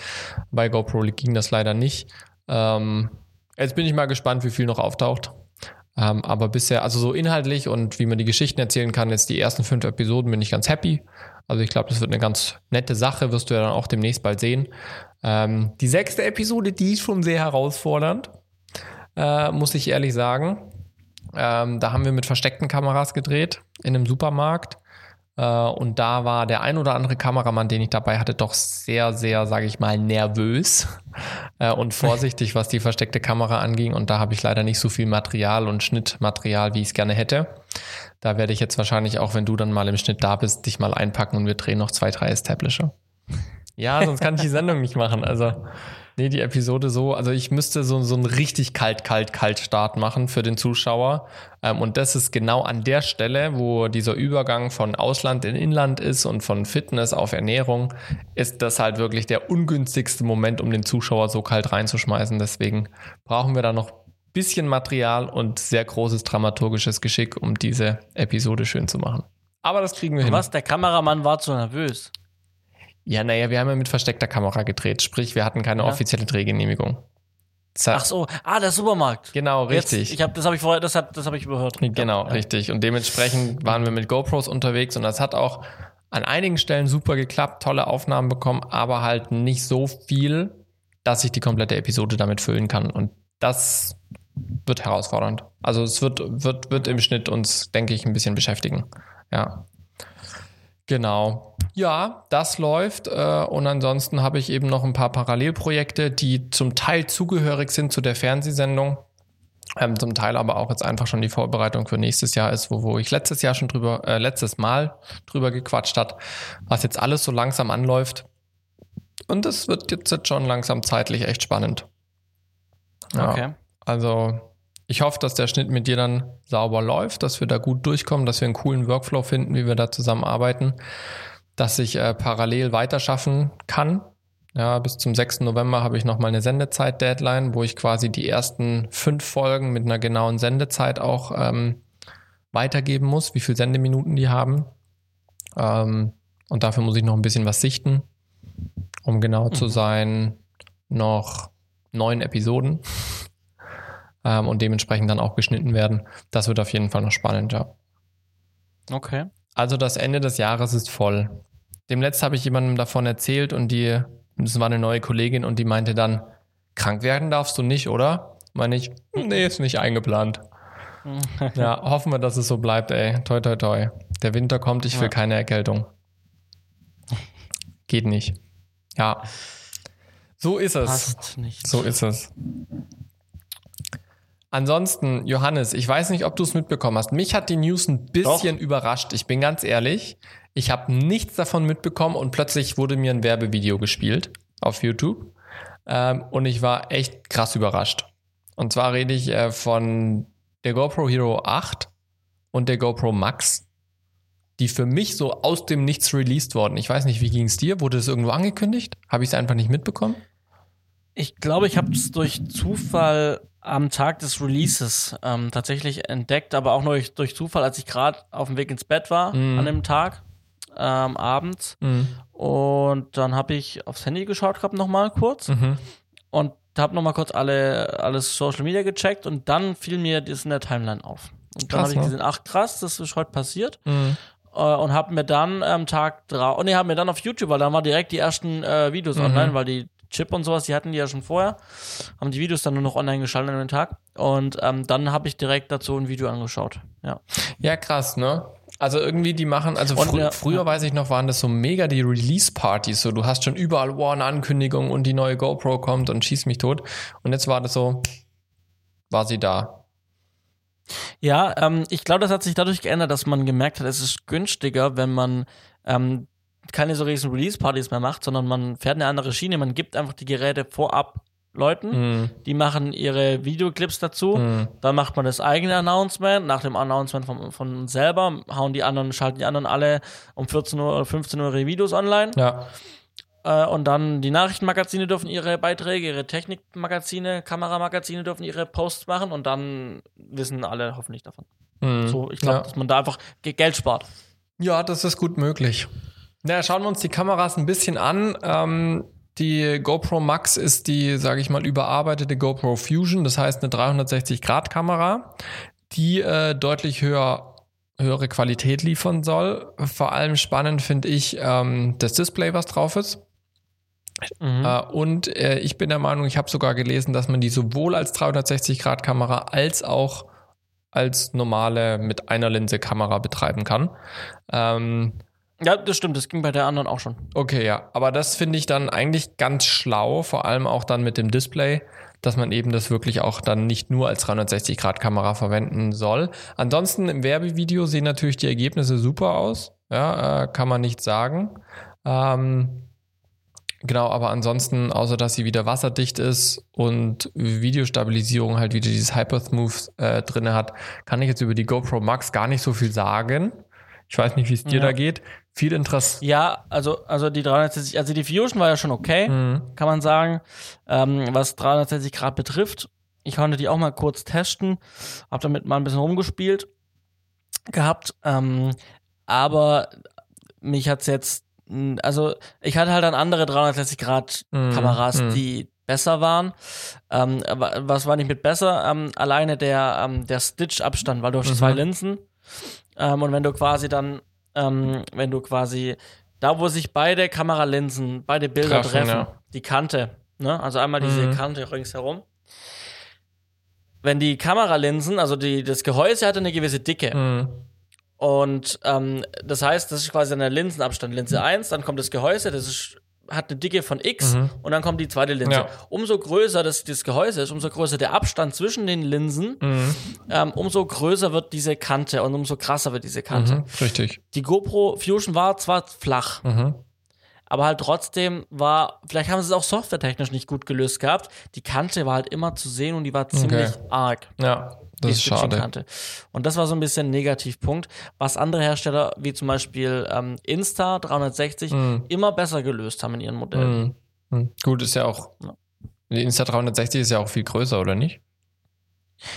Bei GoPro ging das leider nicht. Ähm, jetzt bin ich mal gespannt, wie viel noch auftaucht. Ähm, aber bisher, also so inhaltlich und wie man die Geschichten erzählen kann, jetzt die ersten fünf Episoden bin ich ganz happy. Also ich glaube, das wird eine ganz nette Sache, wirst du ja dann auch demnächst bald sehen. Ähm, die sechste Episode, die ist schon sehr herausfordernd, äh, muss ich ehrlich sagen. Ähm, da haben wir mit versteckten Kameras gedreht in einem Supermarkt. Äh, und da war der ein oder andere Kameramann, den ich dabei hatte, doch sehr, sehr, sage ich mal, nervös äh, und vorsichtig, was die versteckte Kamera anging. Und da habe ich leider nicht so viel Material und Schnittmaterial, wie ich es gerne hätte. Da werde ich jetzt wahrscheinlich auch, wenn du dann mal im Schnitt da bist, dich mal einpacken und wir drehen noch zwei, drei Establisher. Ja, sonst kann ich die Sendung nicht machen. Also, nee, die Episode so, also ich müsste so, so einen richtig kalt, kalt, kalt Start machen für den Zuschauer. Ähm, und das ist genau an der Stelle, wo dieser Übergang von Ausland in Inland ist und von Fitness auf Ernährung, ist das halt wirklich der ungünstigste Moment, um den Zuschauer so kalt reinzuschmeißen. Deswegen brauchen wir da noch bisschen Material und sehr großes dramaturgisches Geschick, um diese Episode schön zu machen. Aber das kriegen wir hin. Was? Der Kameramann war zu nervös. Ja, naja, wir haben ja mit versteckter Kamera gedreht, sprich, wir hatten keine Ja. offizielle Drehgenehmigung. Ach so, ah, der Supermarkt. Genau, Jetzt, richtig. ich habe das habe ich vorher, das hat, das habe ich überhört. Genau, Ja. richtig. Und dementsprechend waren wir mit GoPros unterwegs und das hat auch an einigen Stellen super geklappt, tolle Aufnahmen bekommen, aber halt nicht so viel, dass ich die komplette Episode damit füllen kann. Und das wird herausfordernd. Also es wird, wird, wird im Schnitt uns, denke ich, ein bisschen beschäftigen. Ja. Genau. Ja, das läuft. Äh, und ansonsten habe ich eben noch ein paar Parallelprojekte, die zum Teil zugehörig sind zu der Fernsehsendung. Ähm, zum Teil aber auch jetzt einfach schon die Vorbereitung für nächstes Jahr ist, wo, wo ich letztes Jahr schon drüber, äh, letztes Mal drüber gequatscht hat, was jetzt alles so langsam anläuft. Und es wird jetzt, jetzt schon langsam zeitlich echt spannend. Ja, Okay. Also ich hoffe, dass der Schnitt mit dir dann sauber läuft, dass wir da gut durchkommen, dass wir einen coolen Workflow finden, wie wir da zusammenarbeiten, dass ich äh, parallel weiterschaffen kann. Ja, bis zum 6. November habe ich nochmal eine Sendezeit-Deadline, wo ich quasi die ersten fünf Folgen mit einer genauen Sendezeit auch ähm, weitergeben muss, wie viele Sendeminuten die haben. Ähm, und dafür muss ich noch ein bisschen was sichten, um genau zu Mhm. sein, noch neun Episoden ähm, und dementsprechend dann auch geschnitten werden. Das wird auf jeden Fall noch spannend, ja. Okay. Also das Ende des Jahres ist voll. Demnächst habe ich jemandem davon erzählt und die, das war eine neue Kollegin und die meinte dann, krank werden darfst du nicht, oder? Meine ich, nee, ist nicht eingeplant. ja, hoffen wir, dass es so bleibt, ey. Toi, toi, toi. Der Winter kommt, ich will Ja. keine Erkältung. Geht nicht. Ja. So ist es. Passt nicht. So ist es. Ansonsten, Johannes, ich weiß nicht, ob du es mitbekommen hast. Mich hat die News ein bisschen überrascht. Ich bin ganz ehrlich. Ich habe nichts davon mitbekommen und plötzlich wurde mir ein Werbevideo gespielt auf YouTube. Ähm, und ich war echt krass überrascht. Und zwar rede ich äh, von der GoPro Hero 8 und der GoPro Max, die für mich so aus dem Nichts released wurden. Ich weiß nicht, wie ging es dir? Wurde es irgendwo angekündigt? Habe ich es einfach nicht mitbekommen? Ich glaube, ich habe es durch Zufall am Tag des Releases ähm, tatsächlich entdeckt, aber auch nur durch, durch Zufall, als ich gerade auf dem Weg ins Bett war Mhm. an dem Tag ähm, abends. Mhm. Und dann habe ich aufs Handy geschaut gehabt nochmal kurz Mhm. und habe nochmal kurz alle alles Social Media gecheckt und dann fiel mir das in der Timeline auf. Und dann Krass, habe ich ne? gesehen, ach krass, das ist heute passiert. Mhm. Äh, und habe mir dann am Tag drauf, und nee, habe mir dann auf YouTube, weil dann waren direkt die ersten äh, Videos Mhm. online, weil die Chip und sowas, die hatten die ja schon vorher, haben die Videos dann nur noch online geschaltet an den Tag. Und ähm, dann habe ich direkt dazu ein Video angeschaut. Ja. Ja, krass, ne? Also irgendwie die machen, also frü ja, früher ja. weiß ich noch, waren das so mega die Release-Partys. So, du hast schon überall wow, eine Ankündigung und die neue GoPro kommt und schießt mich tot. Und jetzt war das so, war sie da. Ja, ähm, ich glaube, das hat sich dadurch geändert, dass man gemerkt hat, es ist günstiger, wenn man ähm, keine so riesen Release-Partys mehr macht, sondern man fährt eine andere Schiene. Man gibt einfach die Geräte vorab Leuten, Mhm. die machen ihre Videoclips dazu. Mhm. Dann macht man das eigene Announcement. Nach dem Announcement von, von uns selber hauen die anderen, schalten die anderen alle um 14 Uhr oder 15 Uhr ihre Videos online. Ja. Äh, und dann die Nachrichtenmagazine dürfen ihre Beiträge, ihre Technikmagazine, Kameramagazine dürfen ihre Posts machen und dann wissen alle hoffentlich davon. Mhm. So, ich glaube, ja. dass man da einfach Ge- Geld spart. ja, das ist gut möglich. Na, schauen wir uns die Kameras ein bisschen an. Ähm, die GoPro Max ist die, sage ich mal, überarbeitete GoPro Fusion. Das heißt eine 360-Grad-Kamera, die äh, deutlich höher höhere Qualität liefern soll. Vor allem spannend finde ich ähm, das Display, was drauf ist. Mhm. Äh, und äh, ich bin der Meinung, ich habe sogar gelesen, dass man die sowohl als 360-Grad-Kamera als auch als normale mit einer Linse Kamera betreiben kann. Ähm, Ja, das stimmt, das ging bei der anderen auch schon. okay, ja, aber das finde ich dann eigentlich ganz schlau, vor allem auch dann mit dem Display, dass man eben das wirklich auch dann nicht nur als 360-Grad-Kamera verwenden soll. Ansonsten im Werbevideo sehen natürlich die Ergebnisse super aus, ja, äh, kann man nicht sagen. Ähm, Genau, aber ansonsten, außer dass sie wieder wasserdicht ist und Videostabilisierung halt wieder dieses Hypersmooth äh, drin hat, kann ich jetzt über die GoPro Max gar nicht so viel sagen. Ich weiß nicht, wie es dir Ja. da geht. Viel Interesse. Ja, also, also die 360, also die Fusion war ja schon okay, Mhm. kann man sagen. Ähm, was 360 Grad betrifft, ich konnte die auch mal kurz testen, habe damit mal ein bisschen rumgespielt gehabt, ähm, aber mich hat's jetzt, also ich hatte halt dann andere 360 Grad Mhm, Kameras, mhm. die besser waren. Ähm, was war nicht mit besser? Ähm, alleine der, ähm, der Stitch-Abstand, weil du hast Mhm. zwei Linsen. Ähm, und wenn du quasi dann, ähm, wenn du quasi da, wo sich beide Kameralinsen, beide Bilder Treffen, treffen, ja. die Kante, ne? Also einmal diese Mhm. Kante ringsherum. Wenn die Kameralinsen, also die, das Gehäuse hatte eine gewisse Dicke. Mhm. Und ähm, das heißt, das ist quasi der Linsenabstand. Linse 1, dann kommt das Gehäuse, das ist, hat eine Dicke von X Mhm. und dann kommt die zweite Linse. Ja. Umso größer das, das Gehäuse ist, umso größer der Abstand zwischen den Linsen, Mhm. ähm, umso größer wird diese Kante und umso krasser wird diese Kante. Mhm. Richtig. Die GoPro Fusion war zwar flach, Mhm. aber halt trotzdem war, vielleicht haben sie es auch softwaretechnisch nicht gut gelöst gehabt. Die Kante war halt immer zu sehen und die war ziemlich arg. Ja, das ist schade. Stitching-Kante. Und das war so ein bisschen ein Negativpunkt, was andere Hersteller, wie zum Beispiel ähm, Insta 360, Mhm. immer besser gelöst haben in ihren Modellen. Mhm. Gut, ist ja auch. Ja. Die Insta 360 ist ja auch viel größer, oder nicht?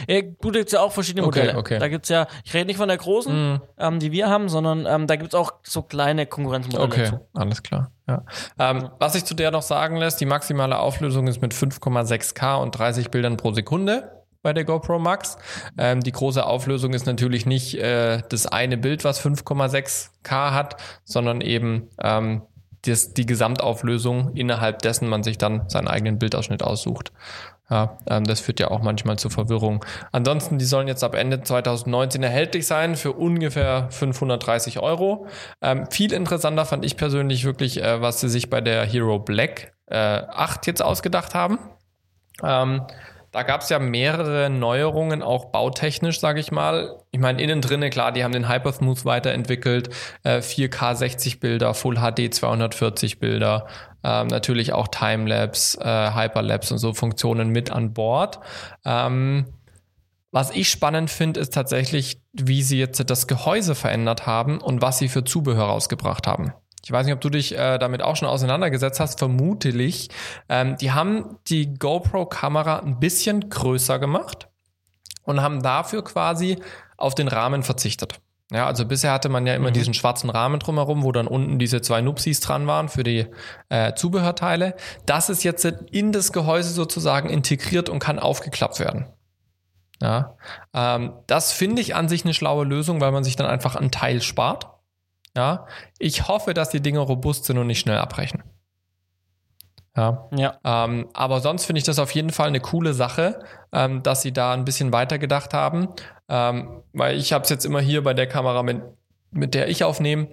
Ja, gut, gibt's ja auch verschiedene Okay, Modelle. okay. Da gibt's ja, ich rede nicht von der großen, Mhm. ähm, die wir haben, sondern ähm, da gibt's auch so kleine Konkurrenzmodelle Okay, zu. alles klar. Ja. Ähm, was sich zu der noch sagen lässt, die maximale Auflösung ist mit 5,6K und 30 Bildern pro Sekunde bei der GoPro Max. Ähm, die große Auflösung ist natürlich nicht äh, das eine Bild, was 5,6K hat, sondern eben ähm, das, die Gesamtauflösung, innerhalb dessen man sich dann seinen eigenen Bildausschnitt aussucht. Ja, ähm, das führt ja auch manchmal zu Verwirrung. Ansonsten, die sollen jetzt ab Ende 2019 erhältlich sein für ungefähr 530 Euro. Ähm, viel interessanter fand ich persönlich wirklich, äh, was sie sich bei der Hero Black äh, 8 jetzt ausgedacht haben. Ähm, da gab es ja mehrere Neuerungen, auch bautechnisch, sage ich mal. Ich meine, innen drinne, klar, die haben den Hypersmooth weiterentwickelt, äh, 4K 60 Bilder, Full HD 240 Bilder, ähm, natürlich auch Timelapse, äh, Hyperlapse und so Funktionen mit an Bord. Ähm, was ich spannend finde, ist tatsächlich, wie sie jetzt das Gehäuse verändert haben und was sie für Zubehör rausgebracht haben. Ich weiß nicht, ob du dich äh, damit auch schon auseinandergesetzt hast, vermutlich. Ähm, die haben die GoPro-Kamera ein bisschen größer gemacht und haben dafür quasi auf den Rahmen verzichtet. Ja, also bisher hatte man ja immer mhm. diesen schwarzen Rahmen drumherum, wo dann unten diese zwei Nupsis dran waren für die äh, Zubehörteile. Das ist jetzt in das Gehäuse sozusagen integriert und kann aufgeklappt werden. Ja, ähm, das finde ich an sich eine schlaue Lösung, weil man sich dann einfach einen Teil spart. Ja, ich hoffe, dass die Dinge robust sind und nicht schnell abbrechen. Ja. ja. Ähm, aber sonst finde ich das auf jeden Fall eine coole Sache, ähm, dass sie da ein bisschen weiter gedacht haben. Ähm, weil ich habe es jetzt immer hier bei der Kamera, mit, mit der ich aufnehme,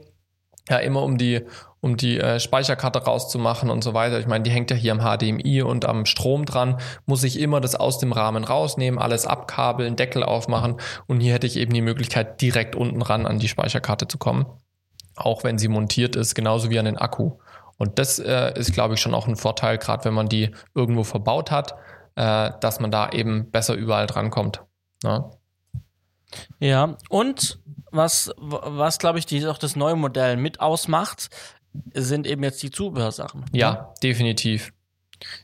ja immer um die, um die äh, Speicherkarte rauszumachen und so weiter. Ich meine, die hängt ja hier am HDMI und am Strom dran, muss ich immer das aus dem Rahmen rausnehmen, alles abkabeln, Deckel aufmachen und hier hätte ich eben die Möglichkeit, direkt unten ran an die Speicherkarte zu kommen auch wenn sie montiert ist, genauso wie an den Akku. Und das äh, ist, glaube ich, schon auch ein Vorteil, gerade wenn man die irgendwo verbaut hat, äh, dass man da eben besser überall drankommt. Ne? Ja, und was, was glaube ich, die, auch das neue Modell mit ausmacht, sind eben jetzt die Zubehörsachen. Ja, ne? definitiv.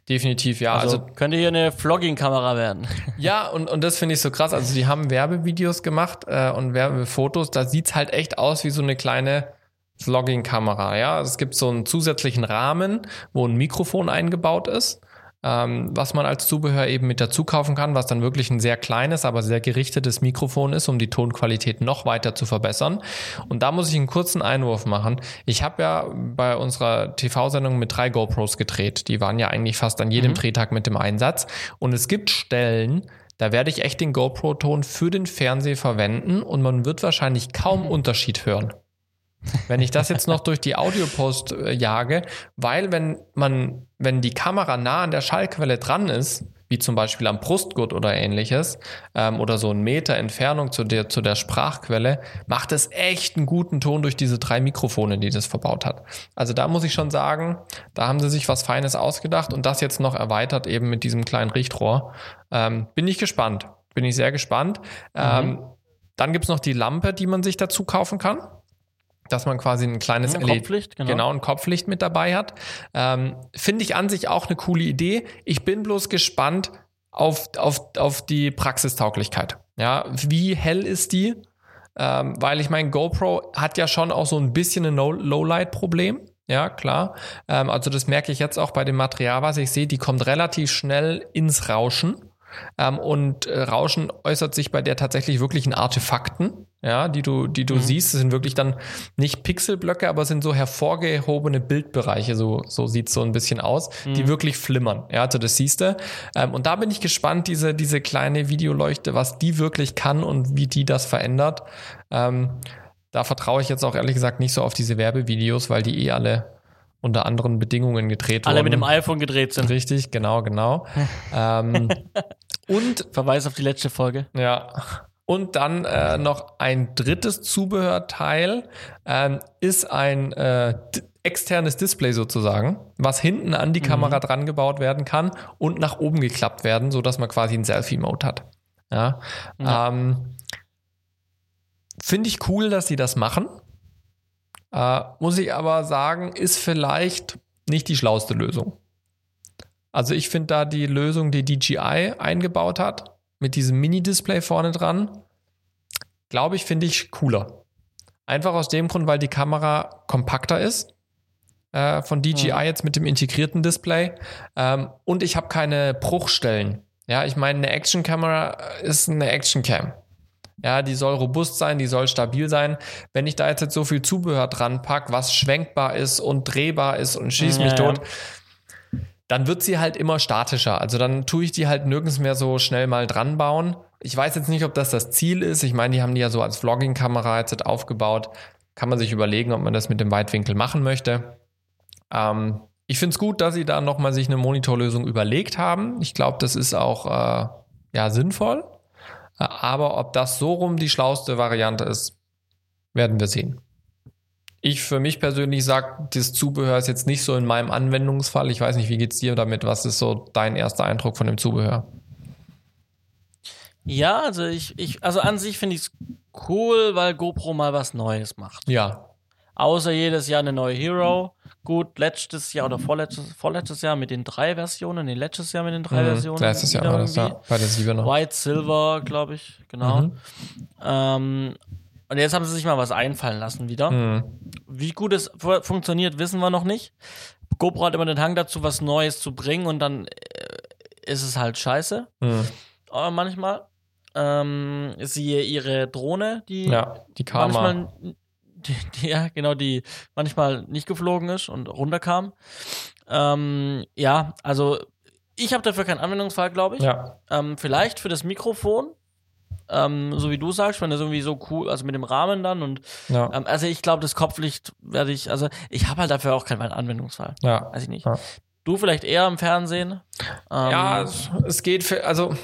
Definitiv, ja. Also, also könnte hier eine Vlogging-Kamera werden. Ja, und, und das finde ich so krass. Also die haben Werbevideos gemacht äh, und Werbefotos. Da sieht's halt echt aus wie so eine kleine Vlogging-Kamera. Ja, es gibt so einen zusätzlichen Rahmen, wo ein Mikrofon eingebaut ist, ähm, was man als Zubehör eben mit dazu kaufen kann, was dann wirklich ein sehr kleines, aber sehr gerichtetes Mikrofon ist, um die Tonqualität noch weiter zu verbessern. Und da muss ich einen kurzen Einwurf machen. Ich habe ja bei unserer TV-Sendung mit drei GoPros gedreht. Die waren ja eigentlich fast an jedem mhm. Drehtag mit dem Einsatz. Und es gibt Stellen, da werde ich echt den GoPro-Ton für den Fernseher verwenden und man wird wahrscheinlich kaum mhm. Unterschied hören. Wenn ich das jetzt noch durch die Audiopost äh, jage, weil wenn man, wenn die Kamera nah an der Schallquelle dran ist, wie zum Beispiel am Brustgurt oder ähnliches, ähm, oder so ein Meter Entfernung zu der, zu der Sprachquelle, macht es echt einen guten Ton durch diese drei Mikrofone, die das verbaut hat. Also da muss ich schon sagen, da haben sie sich was Feines ausgedacht und das jetzt noch erweitert eben mit diesem kleinen Richtrohr. Ähm, bin ich gespannt. Bin ich sehr gespannt. Mhm. Ähm, dann gibt's noch die Lampe, die man sich dazu kaufen kann dass man quasi ein kleines ein LED, Kopflicht, genau. genau, ein Kopflicht mit dabei hat. Ähm, Finde ich an sich auch eine coole Idee. Ich bin bloß gespannt auf, auf, auf die Praxistauglichkeit. Ja, wie hell ist die? Ähm, weil ich meine, GoPro hat ja schon auch so ein bisschen ein Lowlight-Problem. Ja, klar. Ähm, also das merke ich jetzt auch bei dem Material, was ich sehe. Die kommt relativ schnell ins Rauschen. Ähm, und äh, Rauschen äußert sich bei der tatsächlich wirklichen Artefakten, ja, die du, die du mhm. siehst. Das sind wirklich dann nicht Pixelblöcke, aber sind so hervorgehobene Bildbereiche, so, so sieht so ein bisschen aus, mhm. die wirklich flimmern. Ja, also das siehst du. Ähm, und da bin ich gespannt, diese, diese kleine Videoleuchte, was die wirklich kann und wie die das verändert. Ähm, da vertraue ich jetzt auch ehrlich gesagt nicht so auf diese Werbevideos, weil die eh alle unter anderen Bedingungen gedreht Alle wurden. Alle mit dem iPhone gedreht sind. Richtig, genau, genau. ähm, und Verweis auf die letzte Folge. Ja. Und dann äh, noch ein drittes Zubehörteil ähm, ist ein äh, externes Display sozusagen, was hinten an die mhm. Kamera dran gebaut werden kann und nach oben geklappt werden, so dass man quasi einen Selfie-Mode hat. Ja. ja. Ähm, Finde ich cool, dass sie das machen. Äh, muss ich aber sagen, ist vielleicht nicht die schlauste Lösung. Also ich finde da die Lösung, die DJI eingebaut hat, mit diesem Mini-Display vorne dran, glaube ich, finde ich cooler. Einfach aus dem Grund, weil die Kamera kompakter ist äh, von DJI mhm. jetzt mit dem integrierten Display ähm, und ich habe keine Bruchstellen. Ja, ich meine, eine Action-Kamera ist eine Action-Cam. Ja, die soll robust sein, die soll stabil sein. Wenn ich da jetzt, so viel Zubehör dran pack, was schwenkbar ist und drehbar ist und schieß mich ja, tot, dann wird sie halt immer statischer. Also dann tue ich die halt nirgends mehr so schnell mal dran bauen. Ich weiß jetzt nicht, ob das das Ziel ist. Ich meine, die haben die ja so als Vlogging-Kamera jetzt aufgebaut. Kann man sich überlegen, ob man das mit dem Weitwinkel machen möchte. Ähm, ich finde es gut, dass sie da nochmal sich eine Monitorlösung überlegt haben. Ich glaube, das ist auch äh, ja, sinnvoll. Äh, aber ob das so rum die schlauste Variante ist, werden wir sehen. Ich für mich persönlich sage, das Zubehör ist jetzt nicht so in meinem Anwendungsfall. Ich weiß nicht, wie geht's dir damit? Was ist so dein erster Eindruck von dem Zubehör? Ja, also ich, ich also an sich finde ich es cool, weil GoPro mal was Neues macht. Ja. Außer jedes Jahr eine neue Hero. Gut, letztes Jahr oder vorletztes, vorletztes Jahr mit den drei Versionen, nee, letztes Jahr mit den drei Mhm. Versionen. Letztes Jahr war das ja bei der 7 noch. White, Silver, glaube ich, genau. Mhm. Ähm, und jetzt haben sie sich mal was einfallen lassen wieder. Mhm. Wie gut es fu- funktioniert, wissen wir noch nicht. GoPro hat immer den Hang dazu, was Neues zu bringen und dann äh, ist es halt scheiße. Mhm. Aber manchmal. Ähm, siehe ihre Drohne, die Ja, die Karma. manchmal, die, die, ja, genau, die manchmal nicht geflogen ist und runterkam. Ähm, ja, also ich habe dafür keinen Anwendungsfall, glaube ich. Ja, Ähm, vielleicht für das Mikrofon, ähm, so wie du sagst, wenn das irgendwie so cool, also mit dem Rahmen dann und ja, ähm, also ich glaube, das Kopflicht werde ich, also ich habe halt dafür auch keinen Anwendungsfall. ja. Weiß ich nicht. Ja. Du vielleicht eher im Fernsehen. Ähm, Ja, es, geht für, also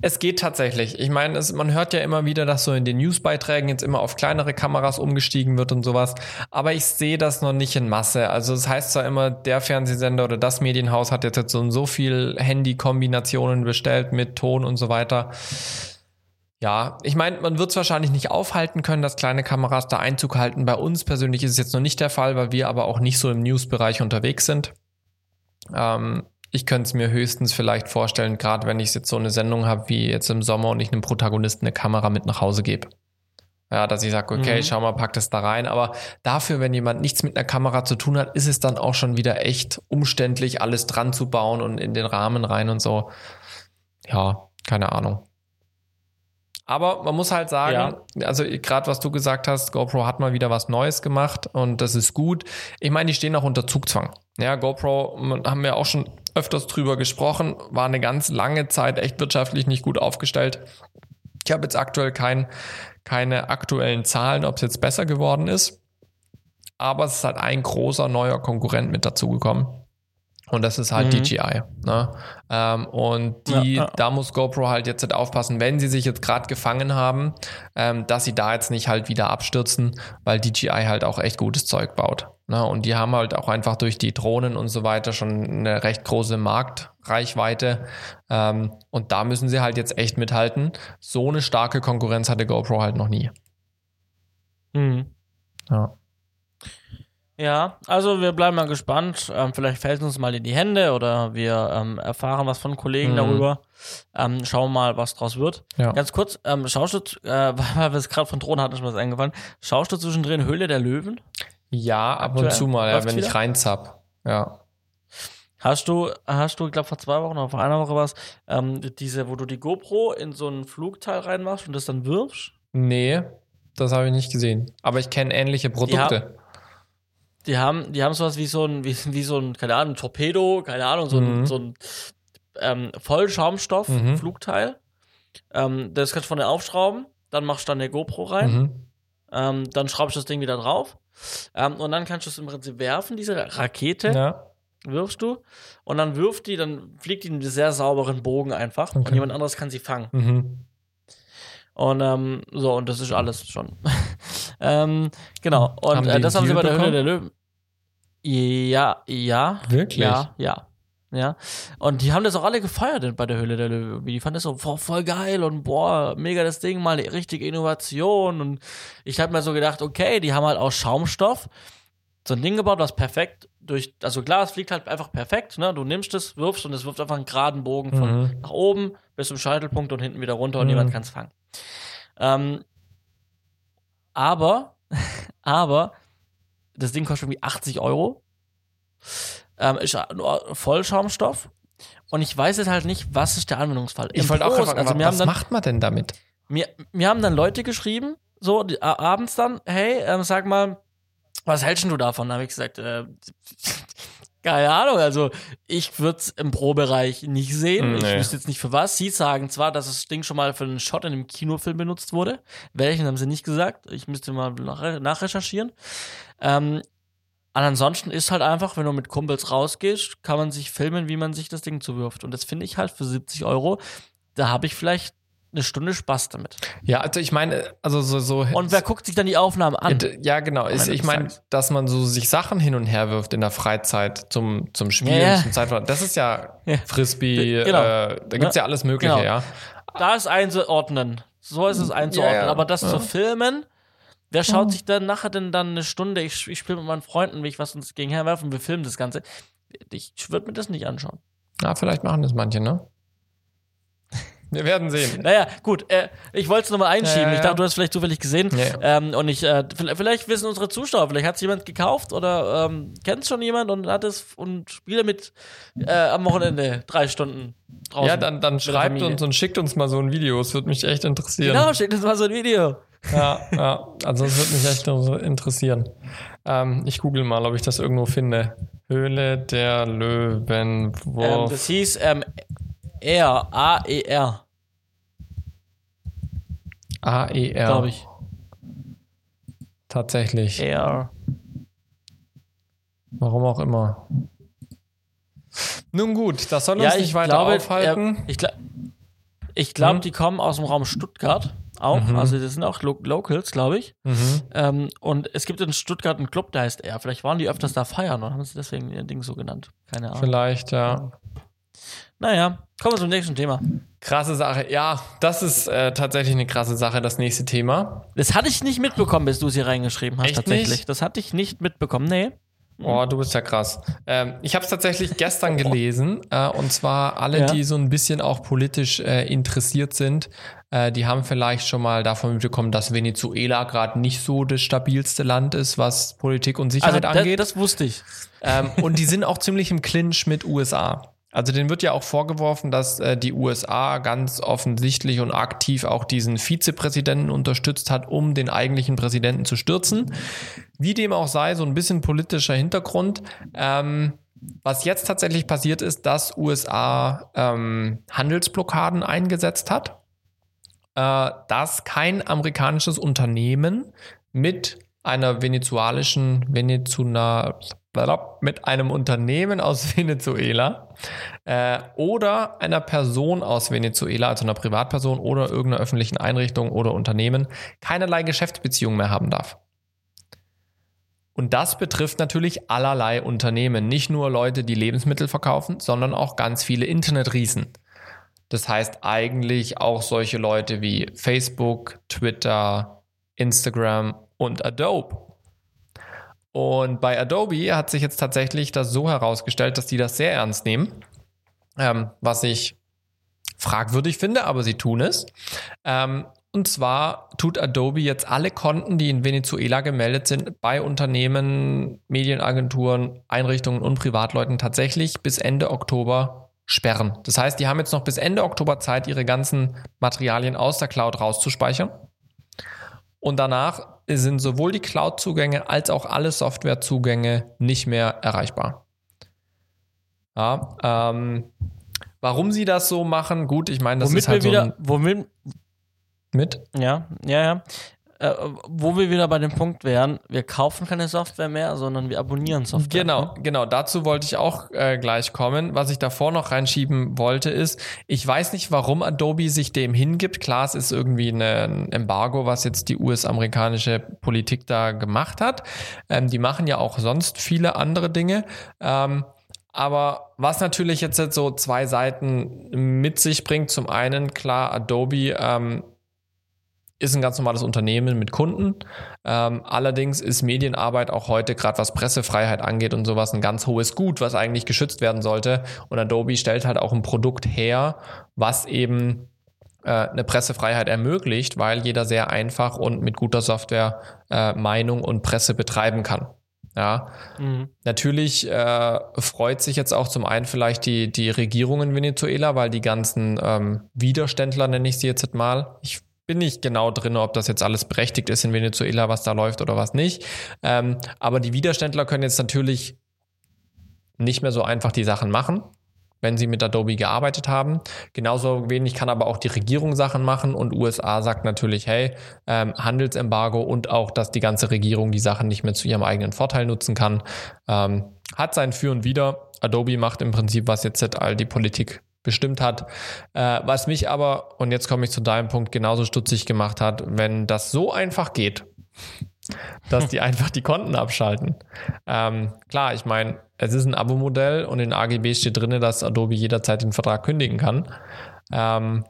es geht tatsächlich. Ich meine, es, man hört ja immer wieder, dass so in den Newsbeiträgen jetzt immer auf kleinere Kameras umgestiegen wird und sowas. Aber ich sehe das noch nicht in Masse. Also es heißt zwar immer, der Fernsehsender oder das Medienhaus hat jetzt, jetzt so, und so viel Handy-Kombinationen bestellt mit Ton und so weiter. Ja, ich meine, man wird es wahrscheinlich nicht aufhalten können, dass kleine Kameras da Einzug halten. Bei uns persönlich ist es jetzt noch nicht der Fall, weil wir aber auch nicht so im News-Bereich unterwegs sind. Ähm, ich könnte es mir höchstens vielleicht vorstellen, gerade wenn ich jetzt so eine Sendung habe wie jetzt im Sommer und ich einem Protagonisten eine Kamera mit nach Hause gebe. Ja, dass ich sage, okay, Mhm. schau mal, pack das da rein. Aber dafür, wenn jemand nichts mit einer Kamera zu tun hat, ist es dann auch schon wieder echt umständlich, alles dran zu bauen und in den Rahmen rein und so. Ja, keine Ahnung. Aber man muss halt sagen, also gerade was du gesagt hast, GoPro hat mal wieder was Neues gemacht und das ist gut. Ich meine, die stehen auch unter Zugzwang. Ja, GoPro haben wir auch schon öfters drüber gesprochen, war eine ganz lange Zeit echt wirtschaftlich nicht gut aufgestellt. Ich habe jetzt aktuell kein, keine aktuellen Zahlen, ob es jetzt besser geworden ist. Aber es ist halt ein großer neuer Konkurrent mit dazugekommen. Und das ist halt Mhm. DJI. Ne? Ähm, und die, Ja, ja. da muss GoPro halt jetzt halt aufpassen, wenn sie sich jetzt gerade gefangen haben, ähm, dass sie da jetzt nicht halt wieder abstürzen, weil DJI halt auch echt gutes Zeug baut. Ne? Und die haben halt auch einfach durch die Drohnen und so weiter schon eine recht große Marktreichweite. Ähm, und da müssen sie halt jetzt echt mithalten. So eine starke Konkurrenz hatte GoPro halt noch nie. Mhm. Ja. Ja, also wir bleiben mal gespannt. Ähm, vielleicht fällt es uns mal in die Hände oder wir ähm, erfahren was von Kollegen Mhm. darüber. Ähm, schauen mal, was draus wird. Ja. Ganz kurz, ähm, schaust du, äh, weil wir es gerade von Drohnen hatten, ist mir das eingefallen. Schaust du zwischendrin Höhle der Löwen? Ja, ab Aktuell. und zu mal, ja, wenn ich wieder? reinzapp. Ja. Hast du, hast du, ich glaube vor zwei Wochen oder vor einer Woche was, ähm, diese, wo du die GoPro in so ein Flugteil reinmachst und das dann wirfst? Nee, das habe ich nicht gesehen. Aber ich kenne ähnliche Produkte. Die haben, die haben sowas wie so ein, wie, wie so ein, keine Ahnung, Torpedo, keine Ahnung, so ein, Mhm. so ein ähm, Vollschaumstoff-Flugteil. Ähm, das kannst du vorne aufschrauben, dann machst du dann eine GoPro rein, Mhm. ähm, dann schraubst du das Ding wieder drauf. Ähm, und dann kannst du es im Prinzip werfen, diese Rakete, Ja. wirfst du. Und dann wirft die, dann fliegt die in einen sehr sauberen Bogen einfach. Und Okay. jemand anderes kann sie fangen. Mhm. Und ähm, so, und das ist alles schon. ähm, genau. Und Haben äh, das haben sie bei der Höhle der Löwen. Ja, ja. Wirklich? Ja, ja. Ja. Und die haben das auch alle gefeiert bei der Höhle der Löwen. Die fanden das so boah, voll geil und boah, mega das Ding, mal eine richtige Innovation. Und ich habe mir so gedacht, okay, die haben halt aus Schaumstoff so ein Ding gebaut, was perfekt durch, also klar, es fliegt halt einfach perfekt, ne? Du nimmst es, wirfst und es wirft einfach einen geraden Bogen von Mhm. nach oben bis zum Scheitelpunkt und hinten wieder runter und Mhm. niemand kann es fangen. Ähm, aber, aber, das Ding kostet irgendwie 80 Euro. Ähm, ist Vollschaumstoff. Und ich weiß jetzt halt nicht, was ist der Anwendungsfall. Ich wollte auch fragen, also was dann, macht man denn damit? mir, mir haben dann Leute geschrieben, so die, abends dann, hey, ähm, sag mal, was hältst du davon? Da habe ich gesagt, äh, Keine Ahnung, also ich würde es im Pro-Bereich nicht sehen. Ich Nee. wüsste jetzt nicht für was. Sie sagen zwar, dass das Ding schon mal für einen Shot in einem Kinofilm benutzt wurde. Welchen haben sie nicht gesagt. Ich müsste mal nach, nachrecherchieren. Ähm, und ansonsten ist halt einfach, wenn du mit Kumpels rausgehst, kann man sich filmen, wie man sich das Ding zuwirft. Und das finde ich halt für 70 Euro, da habe ich vielleicht eine Stunde Spaß damit. Ja, also ich meine, also so, so Und wer guckt sich dann die Aufnahmen an? Ja, genau. Ich des meine, dass man so sich Sachen hin und her wirft in der Freizeit zum, zum Spielen, Ja, ja. zum Zeitvertreib. Das ist ja Ja. Frisbee, Genau. äh, da gibt's ja alles Mögliche, Genau. ja. da ist einzuordnen. So ist es einzuordnen. Aber das zu filmen, wer schaut sich dann nachher denn dann eine Stunde, ich, ich spiele mit meinen Freunden, wie ich was uns gegen herwerfen, wir filmen das Ganze. Ich würde mir das nicht anschauen. Ja, vielleicht machen das manche, ne? Wir werden sehen. Naja, gut, äh, ich wollte es nochmal einschieben. Ja, ja, Ich dachte, du hast vielleicht zufällig gesehen. Ja. Ähm, und ich, äh, vielleicht, wissen unsere Zuschauer, vielleicht hat es jemand gekauft oder ähm, kennt schon jemand und hat es und spiele mit äh, am Wochenende drei Stunden draußen. Ja, dann, dann schreibt uns und schickt uns mal so ein Video. Es würde mich echt interessieren. Genau, schickt uns mal so ein Video. Ja, ja. Also es würde mich echt interessieren. Ähm, ich google mal, ob ich das irgendwo finde. Höhle der Löwen. Ähm, das hieß ähm, R, A-E-R, AER. glaube ich. Tatsächlich. R. Warum auch immer. Nun gut, das soll uns Ja, nicht ich weiter glaube, aufhalten. äh, ich glaube, ich glaub, Hm? die kommen aus dem Raum Stuttgart auch. Mhm. Also das sind auch Lo Locals, glaube ich. mhm. Ähm, und es gibt in Stuttgart einen Club, der heißt R. Vielleicht waren die öfters da feiern und haben sie deswegen ihr Ding so genannt. Keine Ahnung. Vielleicht, ja. Naja, kommen wir zum nächsten Thema. Krasse Sache. Ja, das ist äh, tatsächlich eine krasse Sache, das nächste Thema. Das hatte ich nicht mitbekommen, bis du es hier reingeschrieben hast, Echt tatsächlich. nicht? Das hatte ich nicht mitbekommen. Nee. Oh, du bist ja krass. Ähm, ich habe es tatsächlich gestern gelesen. Äh, und zwar alle, Ja. die so ein bisschen auch politisch äh, interessiert sind, äh, die haben vielleicht schon mal davon mitbekommen, dass Venezuela gerade nicht so das stabilste Land ist, was Politik und Also Sicherheit da, angeht. das wusste ich. Ähm, und die sind auch ziemlich im Clinch mit USA. Also denen wird ja auch vorgeworfen, dass äh, die USA ganz offensichtlich und aktiv auch diesen Vizepräsidenten unterstützt hat, um den eigentlichen Präsidenten zu stürzen. Wie dem auch sei, so ein bisschen politischer Hintergrund. Ähm, was jetzt tatsächlich passiert ist, dass USA ähm, Handelsblockaden eingesetzt hat, äh, dass kein amerikanisches Unternehmen mit einer venezuelischen Venezuela mit einem Unternehmen aus Venezuela äh, oder einer Person aus Venezuela, also einer Privatperson oder irgendeiner öffentlichen Einrichtung oder Unternehmen, keinerlei Geschäftsbeziehung mehr haben darf. Und das betrifft natürlich allerlei Unternehmen, nicht nur Leute, die Lebensmittel verkaufen, sondern auch ganz viele Internetriesen. Das heißt eigentlich auch solche Leute wie Facebook, Twitter, Instagram und Adobe. Und bei Adobe hat sich jetzt tatsächlich das so herausgestellt, dass die das sehr ernst nehmen, ähm, was ich fragwürdig finde, aber sie tun es. Ähm, und zwar tut Adobe jetzt alle Konten, die in Venezuela gemeldet sind, bei Unternehmen, Medienagenturen, Einrichtungen und Privatleuten tatsächlich bis Ende Oktober sperren. Das heißt, die haben jetzt noch bis Ende Oktober Zeit, ihre ganzen Materialien aus der Cloud rauszuspeichern. Und danach sind sowohl die Cloud-Zugänge als auch alle Software-Zugänge nicht mehr erreichbar. Ja, ähm, warum sie das so machen? Gut, ich meine, das womit ist halt wir so wieder, ein, womit, mit. ja, ja, ja. Äh, wo wir wieder bei dem Punkt wären, wir kaufen keine Software mehr, sondern wir abonnieren Software. Genau, genau. Dazu wollte ich auch äh, gleich kommen. Was ich davor noch reinschieben wollte, ist, ich weiß nicht, warum Adobe sich dem hingibt. Klar, es ist irgendwie eine, ein Embargo, was jetzt die US-amerikanische Politik da gemacht hat. Ähm, die machen ja auch sonst viele andere Dinge. Ähm, aber was natürlich jetzt so zwei Seiten mit sich bringt, zum einen klar, Adobe ähm, ist ein ganz normales Unternehmen mit Kunden. Ähm, allerdings ist Medienarbeit auch heute, gerade was Pressefreiheit angeht und sowas, ein ganz hohes Gut, was eigentlich geschützt werden sollte. Und Adobe stellt halt auch ein Produkt her, was eben äh, eine Pressefreiheit ermöglicht, weil jeder sehr einfach und mit guter Software äh, Meinung und Presse betreiben kann. Ja, Mhm. Natürlich äh, freut sich jetzt auch zum einen vielleicht die, die Regierung in Venezuela, weil die ganzen ähm, Widerständler, nenne ich sie jetzt mal, ich bin nicht genau drin, ob das jetzt alles berechtigt ist in Venezuela, was da läuft oder was nicht. Ähm, aber die Widerständler können jetzt natürlich nicht mehr so einfach die Sachen machen, wenn sie mit Adobe gearbeitet haben. Genauso wenig kann aber auch die Regierung Sachen machen und USA sagt natürlich, hey, ähm, Handelsembargo und auch, dass die ganze Regierung die Sachen nicht mehr zu ihrem eigenen Vorteil nutzen kann. Ähm, hat sein Für und Wider. Adobe macht im Prinzip, was jetzt all die Politik bestimmt hat. Äh, was mich aber, und jetzt komme ich zu deinem Punkt, genauso stutzig gemacht hat, wenn das so einfach geht, dass die einfach die Konten abschalten. Ähm, klar, ich meine, es ist ein Abo-Modell und in AGB steht drin, dass Adobe jederzeit den Vertrag kündigen kann. Ähm,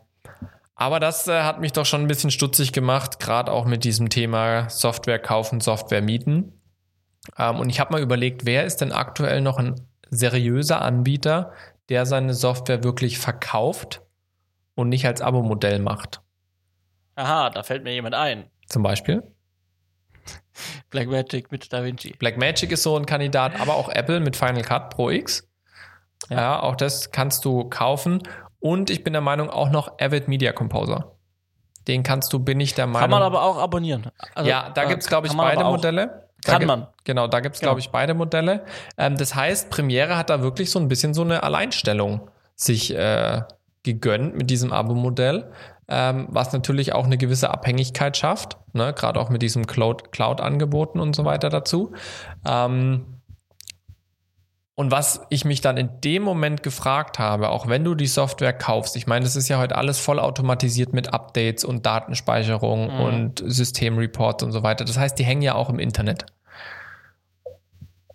aber das äh, hat mich doch schon ein bisschen stutzig gemacht, gerade auch mit diesem Thema Software kaufen, Software mieten. Ähm, und ich habe mal überlegt, wer ist denn aktuell noch ein seriöser Anbieter, der seine Software wirklich verkauft und nicht als Abo-Modell macht? Aha, da fällt mir jemand ein. Zum Beispiel? Blackmagic mit DaVinci. Blackmagic ist so ein Kandidat, aber auch Apple mit Final Cut Pro X. Ja. ja, auch das kannst du kaufen. Und ich bin der Meinung auch noch Avid Media Composer. Den kannst du, bin ich der Meinung. Kann man aber auch abonnieren. Also, ja, da äh, gibt es, glaube ich, beide Modelle. Kann man. Genau, da gibt es, genau. glaube ich, beide Modelle. Ähm, das heißt, Premiere hat da wirklich so ein bisschen so eine Alleinstellung sich äh, gegönnt mit diesem Abo-Modell ähm, was natürlich auch eine gewisse Abhängigkeit schafft, ne? gerade auch mit diesem Cloud-Angeboten und so weiter dazu. Ähm, und was ich mich dann in dem Moment gefragt habe, auch wenn du die Software kaufst, ich meine, das ist ja heute alles vollautomatisiert mit Updates und Datenspeicherung mhm. und Systemreports und so weiter. Das heißt, die hängen ja auch im Internet.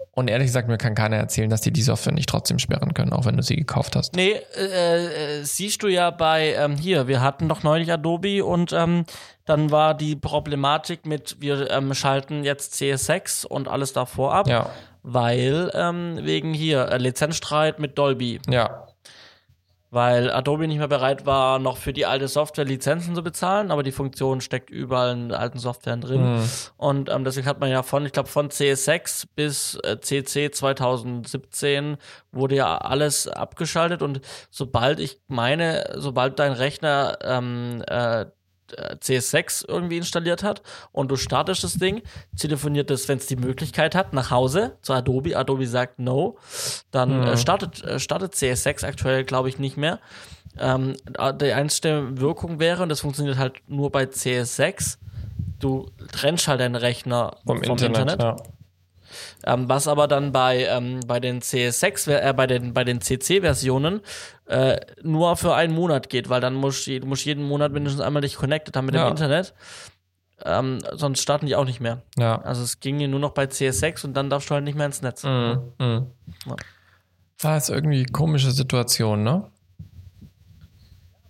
Und ehrlich gesagt, mir kann keiner erzählen, dass die die Software nicht trotzdem sperren können, auch wenn du sie gekauft hast. Nee, äh, äh, siehst du ja bei, ähm, hier, wir hatten doch neulich Adobe und ähm, dann war die Problematik mit, wir ähm, schalten jetzt CS6 und alles davor ab, ja. Weil ähm, wegen hier äh, Lizenzstreit mit Dolby. Ja weil Adobe nicht mehr bereit war, noch für die alte Software Lizenzen zu bezahlen, aber die Funktion steckt überall in alten Softwaren drin. Mhm. Und ähm, deswegen hat man ja von, ich glaube, von CS6 bis äh, CC 2017 wurde ja alles abgeschaltet und sobald ich meine, sobald dein Rechner ähm, äh, CS6 irgendwie installiert hat und du startest das Ding, telefoniert es, wenn es die Möglichkeit hat, nach Hause zu Adobe. Adobe sagt No, dann äh, mhm. startet, äh, startet CS6 aktuell, glaube ich, nicht mehr. Ähm, die einzige Wirkung wäre, und das funktioniert halt nur bei CS6, du trennst halt deinen Rechner vom, vom Internet. Internet. Ja. Ähm, was aber dann bei, ähm, bei den CS6, äh, bei den, bei den CC-Versionen äh, nur für einen Monat geht, weil dann musst du musst jeden Monat mindestens einmal dich connected haben mit ja. dem Internet. Ähm, sonst starten die auch nicht mehr. Ja. Also es ging nur noch bei CS6 und dann darfst du halt nicht mehr ins Netz. Mhm. Mhm. Ja. Das ist irgendwie eine komische Situation, ne?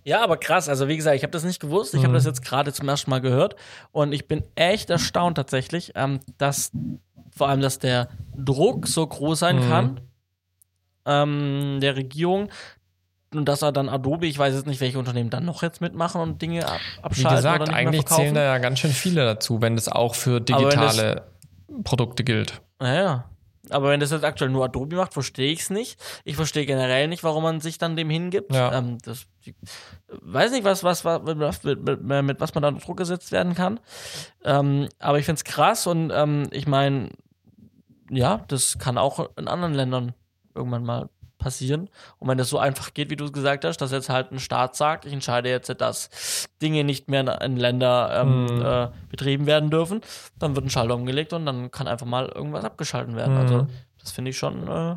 Ja, aber krass. Also wie gesagt, ich habe das nicht gewusst. Ich mhm. habe das jetzt gerade zum ersten Mal gehört und ich bin echt erstaunt tatsächlich, ähm, dass vor allem, dass der Druck so groß sein mhm. kann ähm, der Regierung, und dass er dann Adobe, ich weiß jetzt nicht, welche Unternehmen dann noch jetzt mitmachen und Dinge ab abschalten. Wie gesagt, eigentlich zählen da ja ganz schön viele dazu, wenn das auch für digitale das, Produkte gilt. Naja. Aber wenn das jetzt aktuell nur Adobe macht, verstehe ich es nicht. Ich verstehe generell nicht, warum man sich dann dem hingibt. Ja. Ähm, das, ich weiß nicht, was, was, was mit, mit, mit, was man da unter Druck gesetzt werden kann. Ähm, aber ich finde es krass und ähm, ich meine, ja, das kann auch in anderen Ländern irgendwann mal passieren. Und wenn das so einfach geht, wie du es gesagt hast, dass jetzt halt ein Staat sagt, ich entscheide jetzt, dass Dinge nicht mehr in Länder ähm, mhm. äh, betrieben werden dürfen, dann wird ein Schalter umgelegt und dann kann einfach mal irgendwas abgeschalten werden. Mhm. Also das finde ich schon, äh,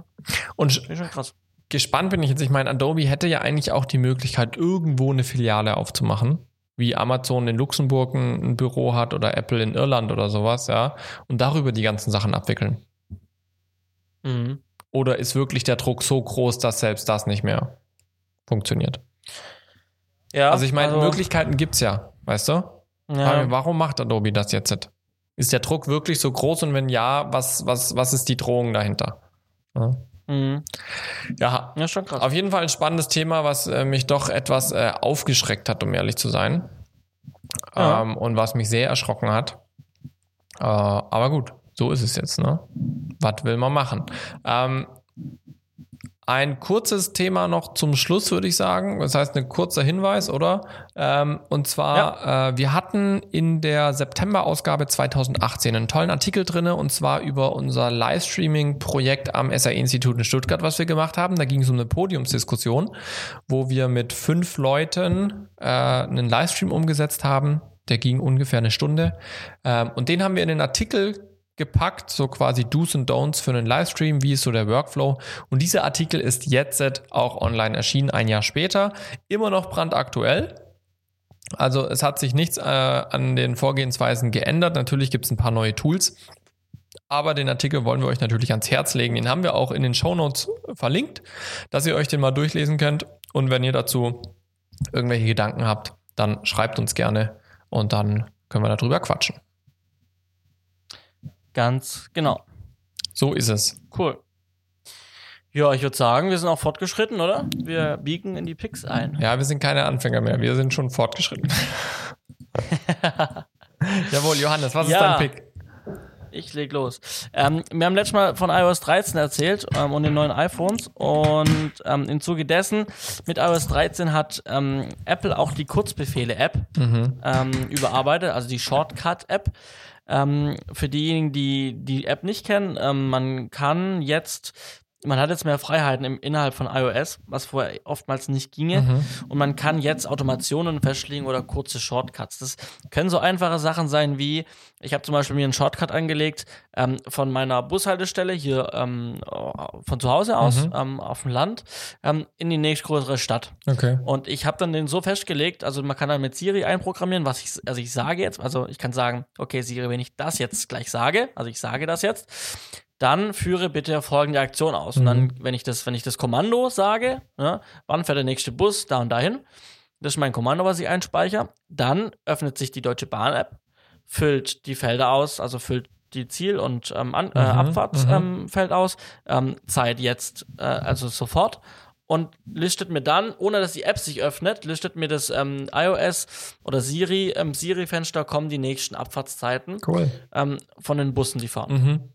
und ich schon krass. Gespannt bin ich jetzt. Ich meine, Adobe hätte ja eigentlich auch die Möglichkeit, irgendwo eine Filiale aufzumachen wie Amazon in Luxemburg ein, Büro hat oder Apple in Irland oder sowas, ja, und darüber die ganzen Sachen abwickeln. Mhm. Oder ist wirklich der Druck so groß, dass selbst das nicht mehr funktioniert? Ja. Also ich meine, also, Möglichkeiten es ja, weißt du? Ja. Warum macht Adobe das jetzt? Ist der Druck wirklich so groß und wenn ja, was, was, was ist die Drohung dahinter? Ja. Mhm. Ja, ja, schon krass. Auf jeden Fall ein spannendes Thema, was äh, mich doch etwas äh, aufgeschreckt hat, um ehrlich zu sein. Ja. Ähm, und was mich sehr erschrocken hat. Äh, aber gut, so ist es jetzt, ne? Was will man machen? Ähm, ein kurzes Thema noch zum Schluss, würde ich sagen. Das heißt, ein kurzer Hinweis, oder? Ähm, und zwar, ja. äh, wir hatten in der September-Ausgabe 2018 einen tollen Artikel drinne und zwar über unser Livestreaming-Projekt am SAE-Institut in Stuttgart, was wir gemacht haben. Da ging es um eine Podiumsdiskussion, wo wir mit fünf Leuten äh, einen Livestream umgesetzt haben. Der ging ungefähr eine Stunde. Ähm, und den haben wir in den Artikel gepackt, so quasi Do's und Don'ts für einen Livestream, wie ist so der Workflow. Und dieser Artikel ist jetzt auch online erschienen, ein Jahr später, immer noch brandaktuell. Also es hat sich nichts äh, an den Vorgehensweisen geändert. Natürlich gibt es ein paar neue Tools. Aber den Artikel wollen wir euch natürlich ans Herz legen. Den haben wir auch in den Show Notes verlinkt, dass ihr euch den mal durchlesen könnt. Und wenn ihr dazu irgendwelche Gedanken habt, dann schreibt uns gerne und dann können wir darüber quatschen. Ganz genau. So ist es. Cool. Ja, ich würde sagen, wir sind auch fortgeschritten, oder? Wir biegen in die Picks ein. Ja, wir sind keine Anfänger mehr. Wir sind schon fortgeschritten. Jawohl, Johannes, was ja. ist dein Pick? Ich leg los. Ähm, wir haben letztes Mal von iOS 13 erzählt ähm, und den neuen iPhones und ähm, im Zuge dessen mit iOS 13 hat ähm, Apple auch die Kurzbefehle-App mhm. Ähm, überarbeitet, also die Shortcut-App. Ähm, für diejenigen, die die App nicht kennen, ähm, man kann jetzt man hat jetzt mehr Freiheiten im innerhalb von iOS, was vorher oftmals nicht ginge. Mhm. Und man kann jetzt Automationen festlegen oder kurze Shortcuts. Das können so einfache Sachen sein wie, ich habe zum Beispiel mir einen Shortcut angelegt ähm, von meiner Bushaltestelle hier ähm, von zu Hause aus mhm. ähm, auf dem Land ähm, in die nächstgrößere Stadt. Okay. Und ich habe dann den so festgelegt, also man kann dann mit Siri einprogrammieren, was ich, also ich sage jetzt, also ich kann sagen, okay Siri, wenn ich das jetzt gleich sage, also ich sage das jetzt, dann führe bitte folgende Aktion aus. Mhm. Und dann, mhm. wenn ich das, wenn ich das Kommando sage, ne, wann fährt der nächste Bus da und dahin, das ist mein Kommando, was ich einspeichere, dann öffnet sich die Deutsche Bahn-App, füllt die Felder aus, also füllt die Ziel- und ähm, äh, mhm, Abfahrtsfeld ähm, aus, ähm, Zeit jetzt, äh, also sofort und listet mir dann, ohne dass die App sich öffnet, listet mir das ähm, iOS oder Siri, ähm, Siri-Fenster kommen die nächsten Abfahrtszeiten cool. ähm, von den Bussen, die fahren. Mhm.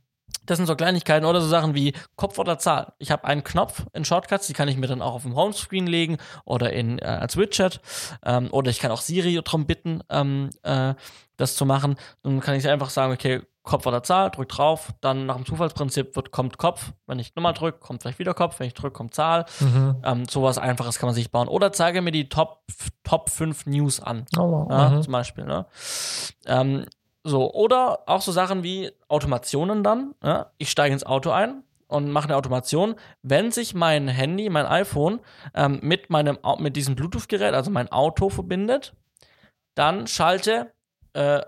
Das sind so Kleinigkeiten oder so Sachen wie Kopf oder Zahl. Ich habe einen Knopf in Shortcuts, die kann ich mir dann auch auf dem Homescreen legen oder in, äh, als Widget. Ähm, oder ich kann auch Siri darum bitten, ähm, äh, das zu machen. Dann kann ich einfach sagen, okay, Kopf oder Zahl, drück drauf, dann nach dem Zufallsprinzip wird, kommt Kopf. Wenn ich nochmal drücke, kommt vielleicht wieder Kopf. Wenn ich drücke, kommt Zahl. Mhm. Ähm, sowas Einfaches kann man sich bauen. Oder zeige mir die Top, Top 5 News an. Oh, ja, mhm. Zum Beispiel. Ne? Ähm, so, oder auch so Sachen wie Automationen dann. Ja? Ich steige ins Auto ein und mache eine Automation. Wenn sich mein Handy, mein iPhone ähm, mit meinem mit diesem Bluetooth-Gerät, also mein Auto verbindet, dann schalte äh,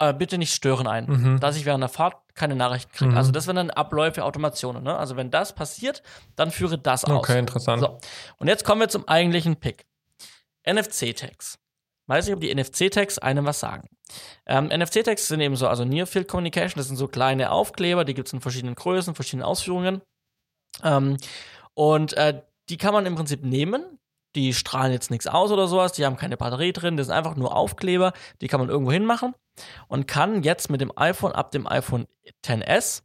äh, bitte nicht stören ein, mhm. dass ich während der Fahrt keine Nachrichten kriege. Mhm. Also das wären dann Abläufe, Automationen. Ne? Also wenn das passiert, dann führe das aus. Okay, interessant. So. Und jetzt kommen wir zum eigentlichen Pick. NFC-Tags. Weiß nicht, ob die NFC-Tags einem was sagen. Ähm, NFC-Tags sind eben so, also Near Field Communication, das sind so kleine Aufkleber, die gibt es in verschiedenen Größen, verschiedenen Ausführungen. Ähm, und äh, die kann man im Prinzip nehmen. Die strahlen jetzt nichts aus oder sowas, die haben keine Batterie drin, das sind einfach nur Aufkleber, die kann man irgendwo hinmachen und kann jetzt mit dem iPhone ab dem iPhone XS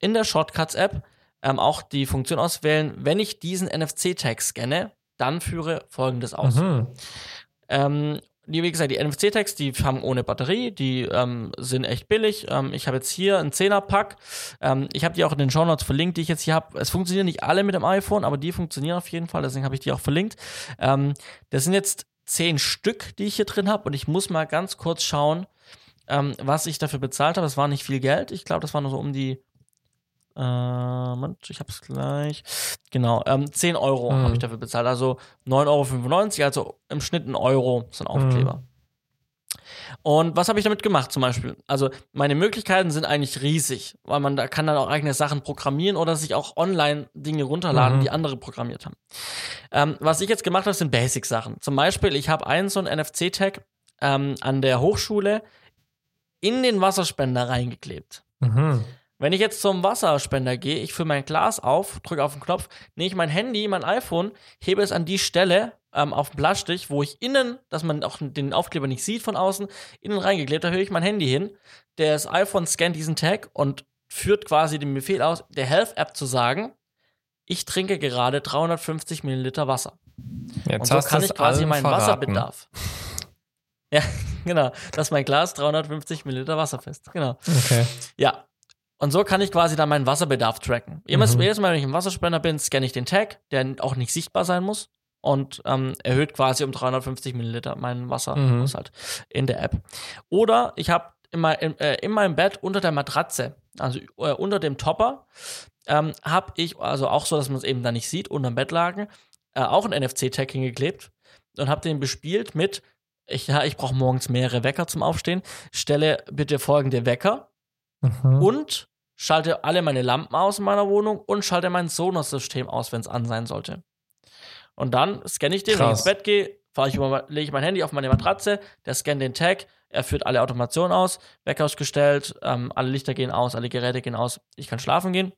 in der Shortcuts-App ähm, auch die Funktion auswählen, wenn ich diesen NFC-Tag scanne, dann führe folgendes aus. Mhm. Ähm, wie gesagt, die NFC-Tags, die haben ohne Batterie, die ähm, sind echt billig. Ähm, ich habe jetzt hier einen 10er-Pack. Ähm, ich habe die auch in den Show Notes verlinkt, die ich jetzt hier habe. Es funktionieren nicht alle mit dem iPhone, aber die funktionieren auf jeden Fall, deswegen habe ich die auch verlinkt. Ähm, das sind jetzt zehn Stück, die ich hier drin habe und ich muss mal ganz kurz schauen, ähm, was ich dafür bezahlt habe. Es war nicht viel Geld. Ich glaube, das war nur so um die Moment, ich habe es gleich. Genau, ähm, 10 Euro mhm. habe ich dafür bezahlt. Also 9,95 Euro, also im Schnitt ein Euro sind Aufkleber. Mhm. Und was habe ich damit gemacht zum Beispiel? Also meine Möglichkeiten sind eigentlich riesig, weil man da kann dann auch eigene Sachen programmieren oder sich auch online Dinge runterladen, mhm. die andere programmiert haben. Ähm, was ich jetzt gemacht habe, sind Basic-Sachen. Zum Beispiel, ich habe einen so einen NFC-Tag ähm, an der Hochschule in den Wasserspender reingeklebt. Mhm. Wenn ich jetzt zum Wasserspender gehe, ich fülle mein Glas auf, drücke auf den Knopf, nehme ich mein Handy, mein iPhone, hebe es an die Stelle ähm, auf den Plastik, wo ich innen, dass man auch den Aufkleber nicht sieht von außen, innen reingeklebt, da höre ich mein Handy hin. Das iPhone scannt diesen Tag und führt quasi den Befehl aus, der Health-App zu sagen, ich trinke gerade 350 Milliliter Wasser. Jetzt Und so kann ich quasi meinen verraten. Wasserbedarf. Ja, genau. Das ist mein Glas, 350 Milliliter wasserfest. Genau. Okay. Ja. Und so kann ich quasi dann meinen Wasserbedarf tracken. Jedes, Mhm. jedes Mal, wenn ich im Wasserspender bin, scanne ich den Tag, der auch nicht sichtbar sein muss. Und ähm, erhöht quasi um 350 Milliliter meinen Wasserhaushalt in der App. Oder ich habe in, mein, in, äh, in meinem Bett unter der Matratze, also äh, unter dem Topper, ähm, habe ich, also auch so, dass man es eben da nicht sieht, unter dem Bettlaken, äh, auch ein NFC-Tag hingeklebt und habe den bespielt mit, ich, ja, ich brauche morgens mehrere Wecker zum Aufstehen, stelle bitte folgende Wecker Mhm. und schalte alle meine Lampen aus in meiner Wohnung und schalte mein Sonos-System aus, wenn es an sein sollte. Und dann scanne ich den, wenn ich Krass. ins Bett gehe, fahre ich über, lege ich mein Handy auf meine Matratze, der scannt den Tag, er führt alle Automationen aus, Wecker ausgestellt, ähm, alle Lichter gehen aus, alle Geräte gehen aus, ich kann schlafen gehen.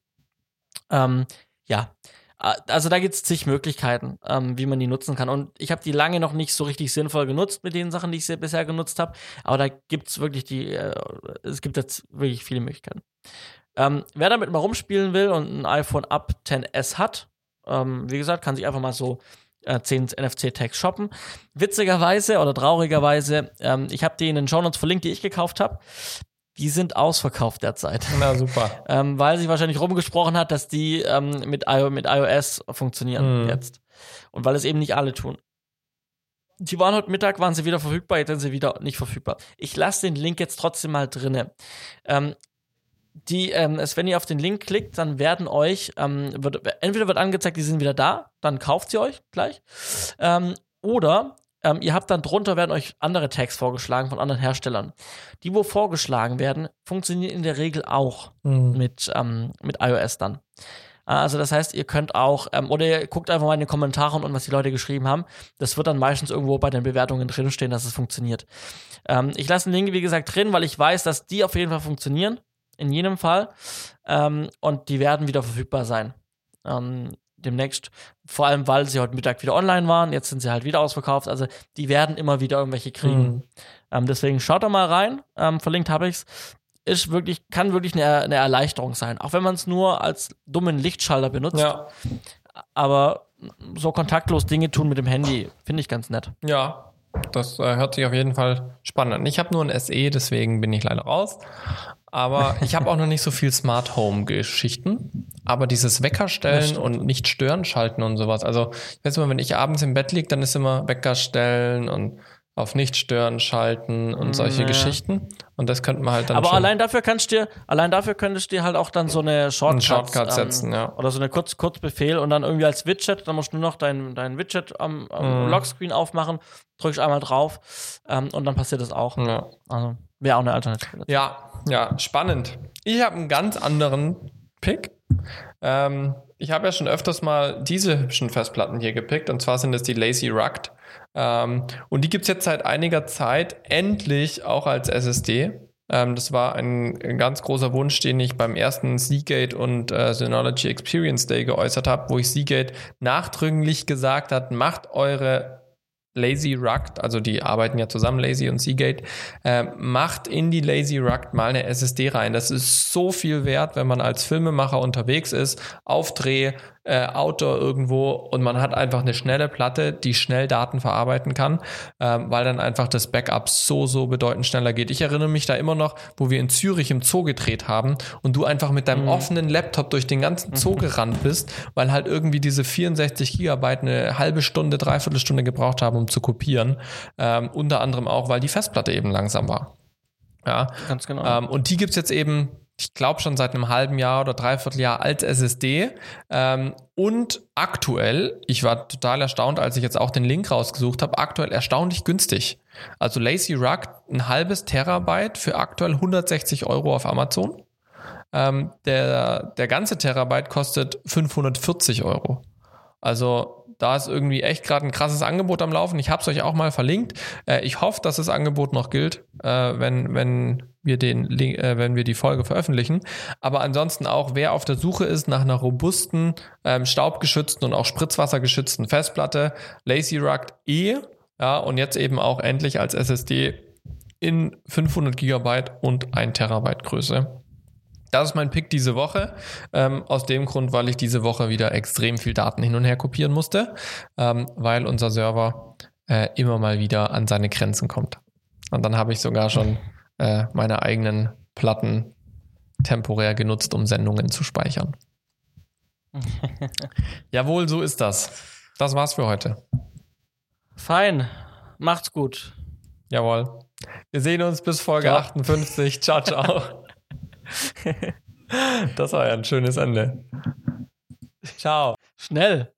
Ähm, ja, also da gibt es zig Möglichkeiten, ähm, wie man die nutzen kann. Und ich habe die lange noch nicht so richtig sinnvoll genutzt mit den Sachen, die ich bisher genutzt habe. Aber da gibt es wirklich die, äh, es gibt jetzt wirklich viele Möglichkeiten. Ähm, wer damit mal rumspielen will und ein iPhone ab 10s hat, ähm, wie gesagt, kann sich einfach mal so äh, 10 NFC-Tags shoppen. Witzigerweise oder traurigerweise, ähm, ich habe die in den Shownotes verlinkt, die ich gekauft habe. Die sind ausverkauft derzeit Na super. ähm, weil sich wahrscheinlich rumgesprochen hat, dass die ähm, mit, I mit iOS funktionieren Mhm. jetzt. Und weil es eben nicht alle tun. Die waren heute Mittag, waren sie wieder verfügbar, jetzt sind sie wieder nicht verfügbar. Ich lasse den Link jetzt trotzdem mal drinne. Ähm, die, ähm, wenn ihr auf den Link klickt, dann werden euch, ähm, wird, entweder wird angezeigt, die sind wieder da, dann kauft sie euch gleich. Ähm, oder ähm, ihr habt dann drunter, werden euch andere Tags vorgeschlagen von anderen Herstellern. Die, wo vorgeschlagen werden, funktionieren in der Regel auch Mhm. mit, ähm, mit iOS dann. Also das heißt, ihr könnt auch, ähm, oder ihr guckt einfach mal in den Kommentaren und was die Leute geschrieben haben. Das wird dann meistens irgendwo bei den Bewertungen drinstehen, dass es funktioniert. Ähm, ich lasse den Link, wie gesagt, drin, weil ich weiß, dass die auf jeden Fall funktionieren. In jedem Fall. Ähm, und die werden wieder verfügbar sein. Demnächst. Vor allem, weil sie heute Mittag wieder online waren. Jetzt sind sie halt wieder ausverkauft. Also die werden immer wieder irgendwelche kriegen. Mhm. Ähm, deswegen schaut da mal rein. Ähm, verlinkt habe ich's. Ist wirklich, kann wirklich eine, eine Erleichterung sein. Auch wenn man es nur als dummen Lichtschalter benutzt. Ja, Aber so kontaktlos Dinge tun mit dem Handy, finde ich ganz nett. ja. Das äh, hört sich auf jeden Fall spannend an. Ich habe nur ein SE, deswegen bin ich leider raus. Aber ich habe auch noch nicht so viel Smart Home Geschichten. Aber dieses Weckerstellen und nicht stören schalten und sowas. Also, ich weiß immer, wenn ich abends im Bett liege, dann ist immer Wecker stellen und auf nicht stören schalten und solche Ja. Geschichten. Und das könnte man halt dann Aber allein dafür kannst du dir, allein dafür könntest du dir halt auch dann so eine Shortcut, Shortcut setzen, ja. Oder so eine Kurz Kurzbefehl und dann irgendwie als Widget, dann musst du nur noch dein, dein Widget am, am Mhm. Lockscreen aufmachen, drückst einmal drauf ähm, und dann passiert das auch. Ja. Also wäre auch eine Alternative. Ja, ja, spannend. Ich habe einen ganz anderen Pick. Ähm, ich habe ja schon öfters mal diese hübschen Festplatten hier gepickt, und zwar sind es die Lazy Rugged. Ähm, und die gibt's jetzt seit einiger Zeit endlich auch als SSD. Ähm, das war ein, ein ganz großer Wunsch, den ich beim ersten Seagate und äh, Synology Experience Day geäußert habe, wo ich Seagate nachdrücklich gesagt hat, macht eure Lazy Rugged, also die arbeiten ja zusammen, Lazy und Seagate, äh, macht in die Lazy Rugged mal eine SSD rein. Das ist so viel wert, wenn man als Filmemacher unterwegs ist, auf Dreh, äh, Outdoor irgendwo und man hat einfach eine schnelle Platte, die schnell Daten verarbeiten kann, ähm, weil dann einfach das Backup so, so bedeutend schneller geht. Ich erinnere mich da immer noch, wo wir in Zürich im Zoo gedreht haben und du einfach mit deinem offenen Laptop durch den ganzen Zoo gerannt bist, weil halt irgendwie diese 64 Gigabyte eine halbe Stunde, dreiviertel Stunde gebraucht haben, um zu kopieren. Ähm, unter anderem auch, weil die Festplatte eben langsam war. Ja, Ganz genau. ähm, und die gibt's jetzt eben, ich glaube schon seit einem halben Jahr oder dreiviertel Jahr als SSD. Ähm, und aktuell, ich war total erstaunt, als ich jetzt auch den Link rausgesucht habe, aktuell erstaunlich günstig. Also Lazy Rugged, ein halbes Terabyte für aktuell 160 Euro auf Amazon. Ähm, der, der ganze Terabyte kostet 540 Euro. Also da ist irgendwie echt gerade ein krasses Angebot am Laufen. Ich habe es euch auch mal verlinkt. Äh, ich hoffe, dass das Angebot noch gilt, äh, wenn, wenn, wir den, äh, wenn wir die Folge veröffentlichen. Aber ansonsten auch, wer auf der Suche ist nach einer robusten, ähm, staubgeschützten und auch spritzwassergeschützten Festplatte, Lazy Rugged E, ja, und jetzt eben auch endlich als SSD in 500 Gigabyte und 1 Terabyte Größe. Das ist mein Pick diese Woche. Ähm, aus dem Grund, weil ich diese Woche wieder extrem viel Daten hin und her kopieren musste, ähm, weil unser Server äh, immer mal wieder an seine Grenzen kommt. Und dann habe ich sogar schon äh, meine eigenen Platten temporär genutzt, um Sendungen zu speichern. Jawohl, so ist das. Das war's für heute. Fein. Macht's gut. Jawohl. Wir sehen uns bis Folge Ciao. 58. Ciao, ciao. das war ja ein schönes Ende. Ciao. Schnell.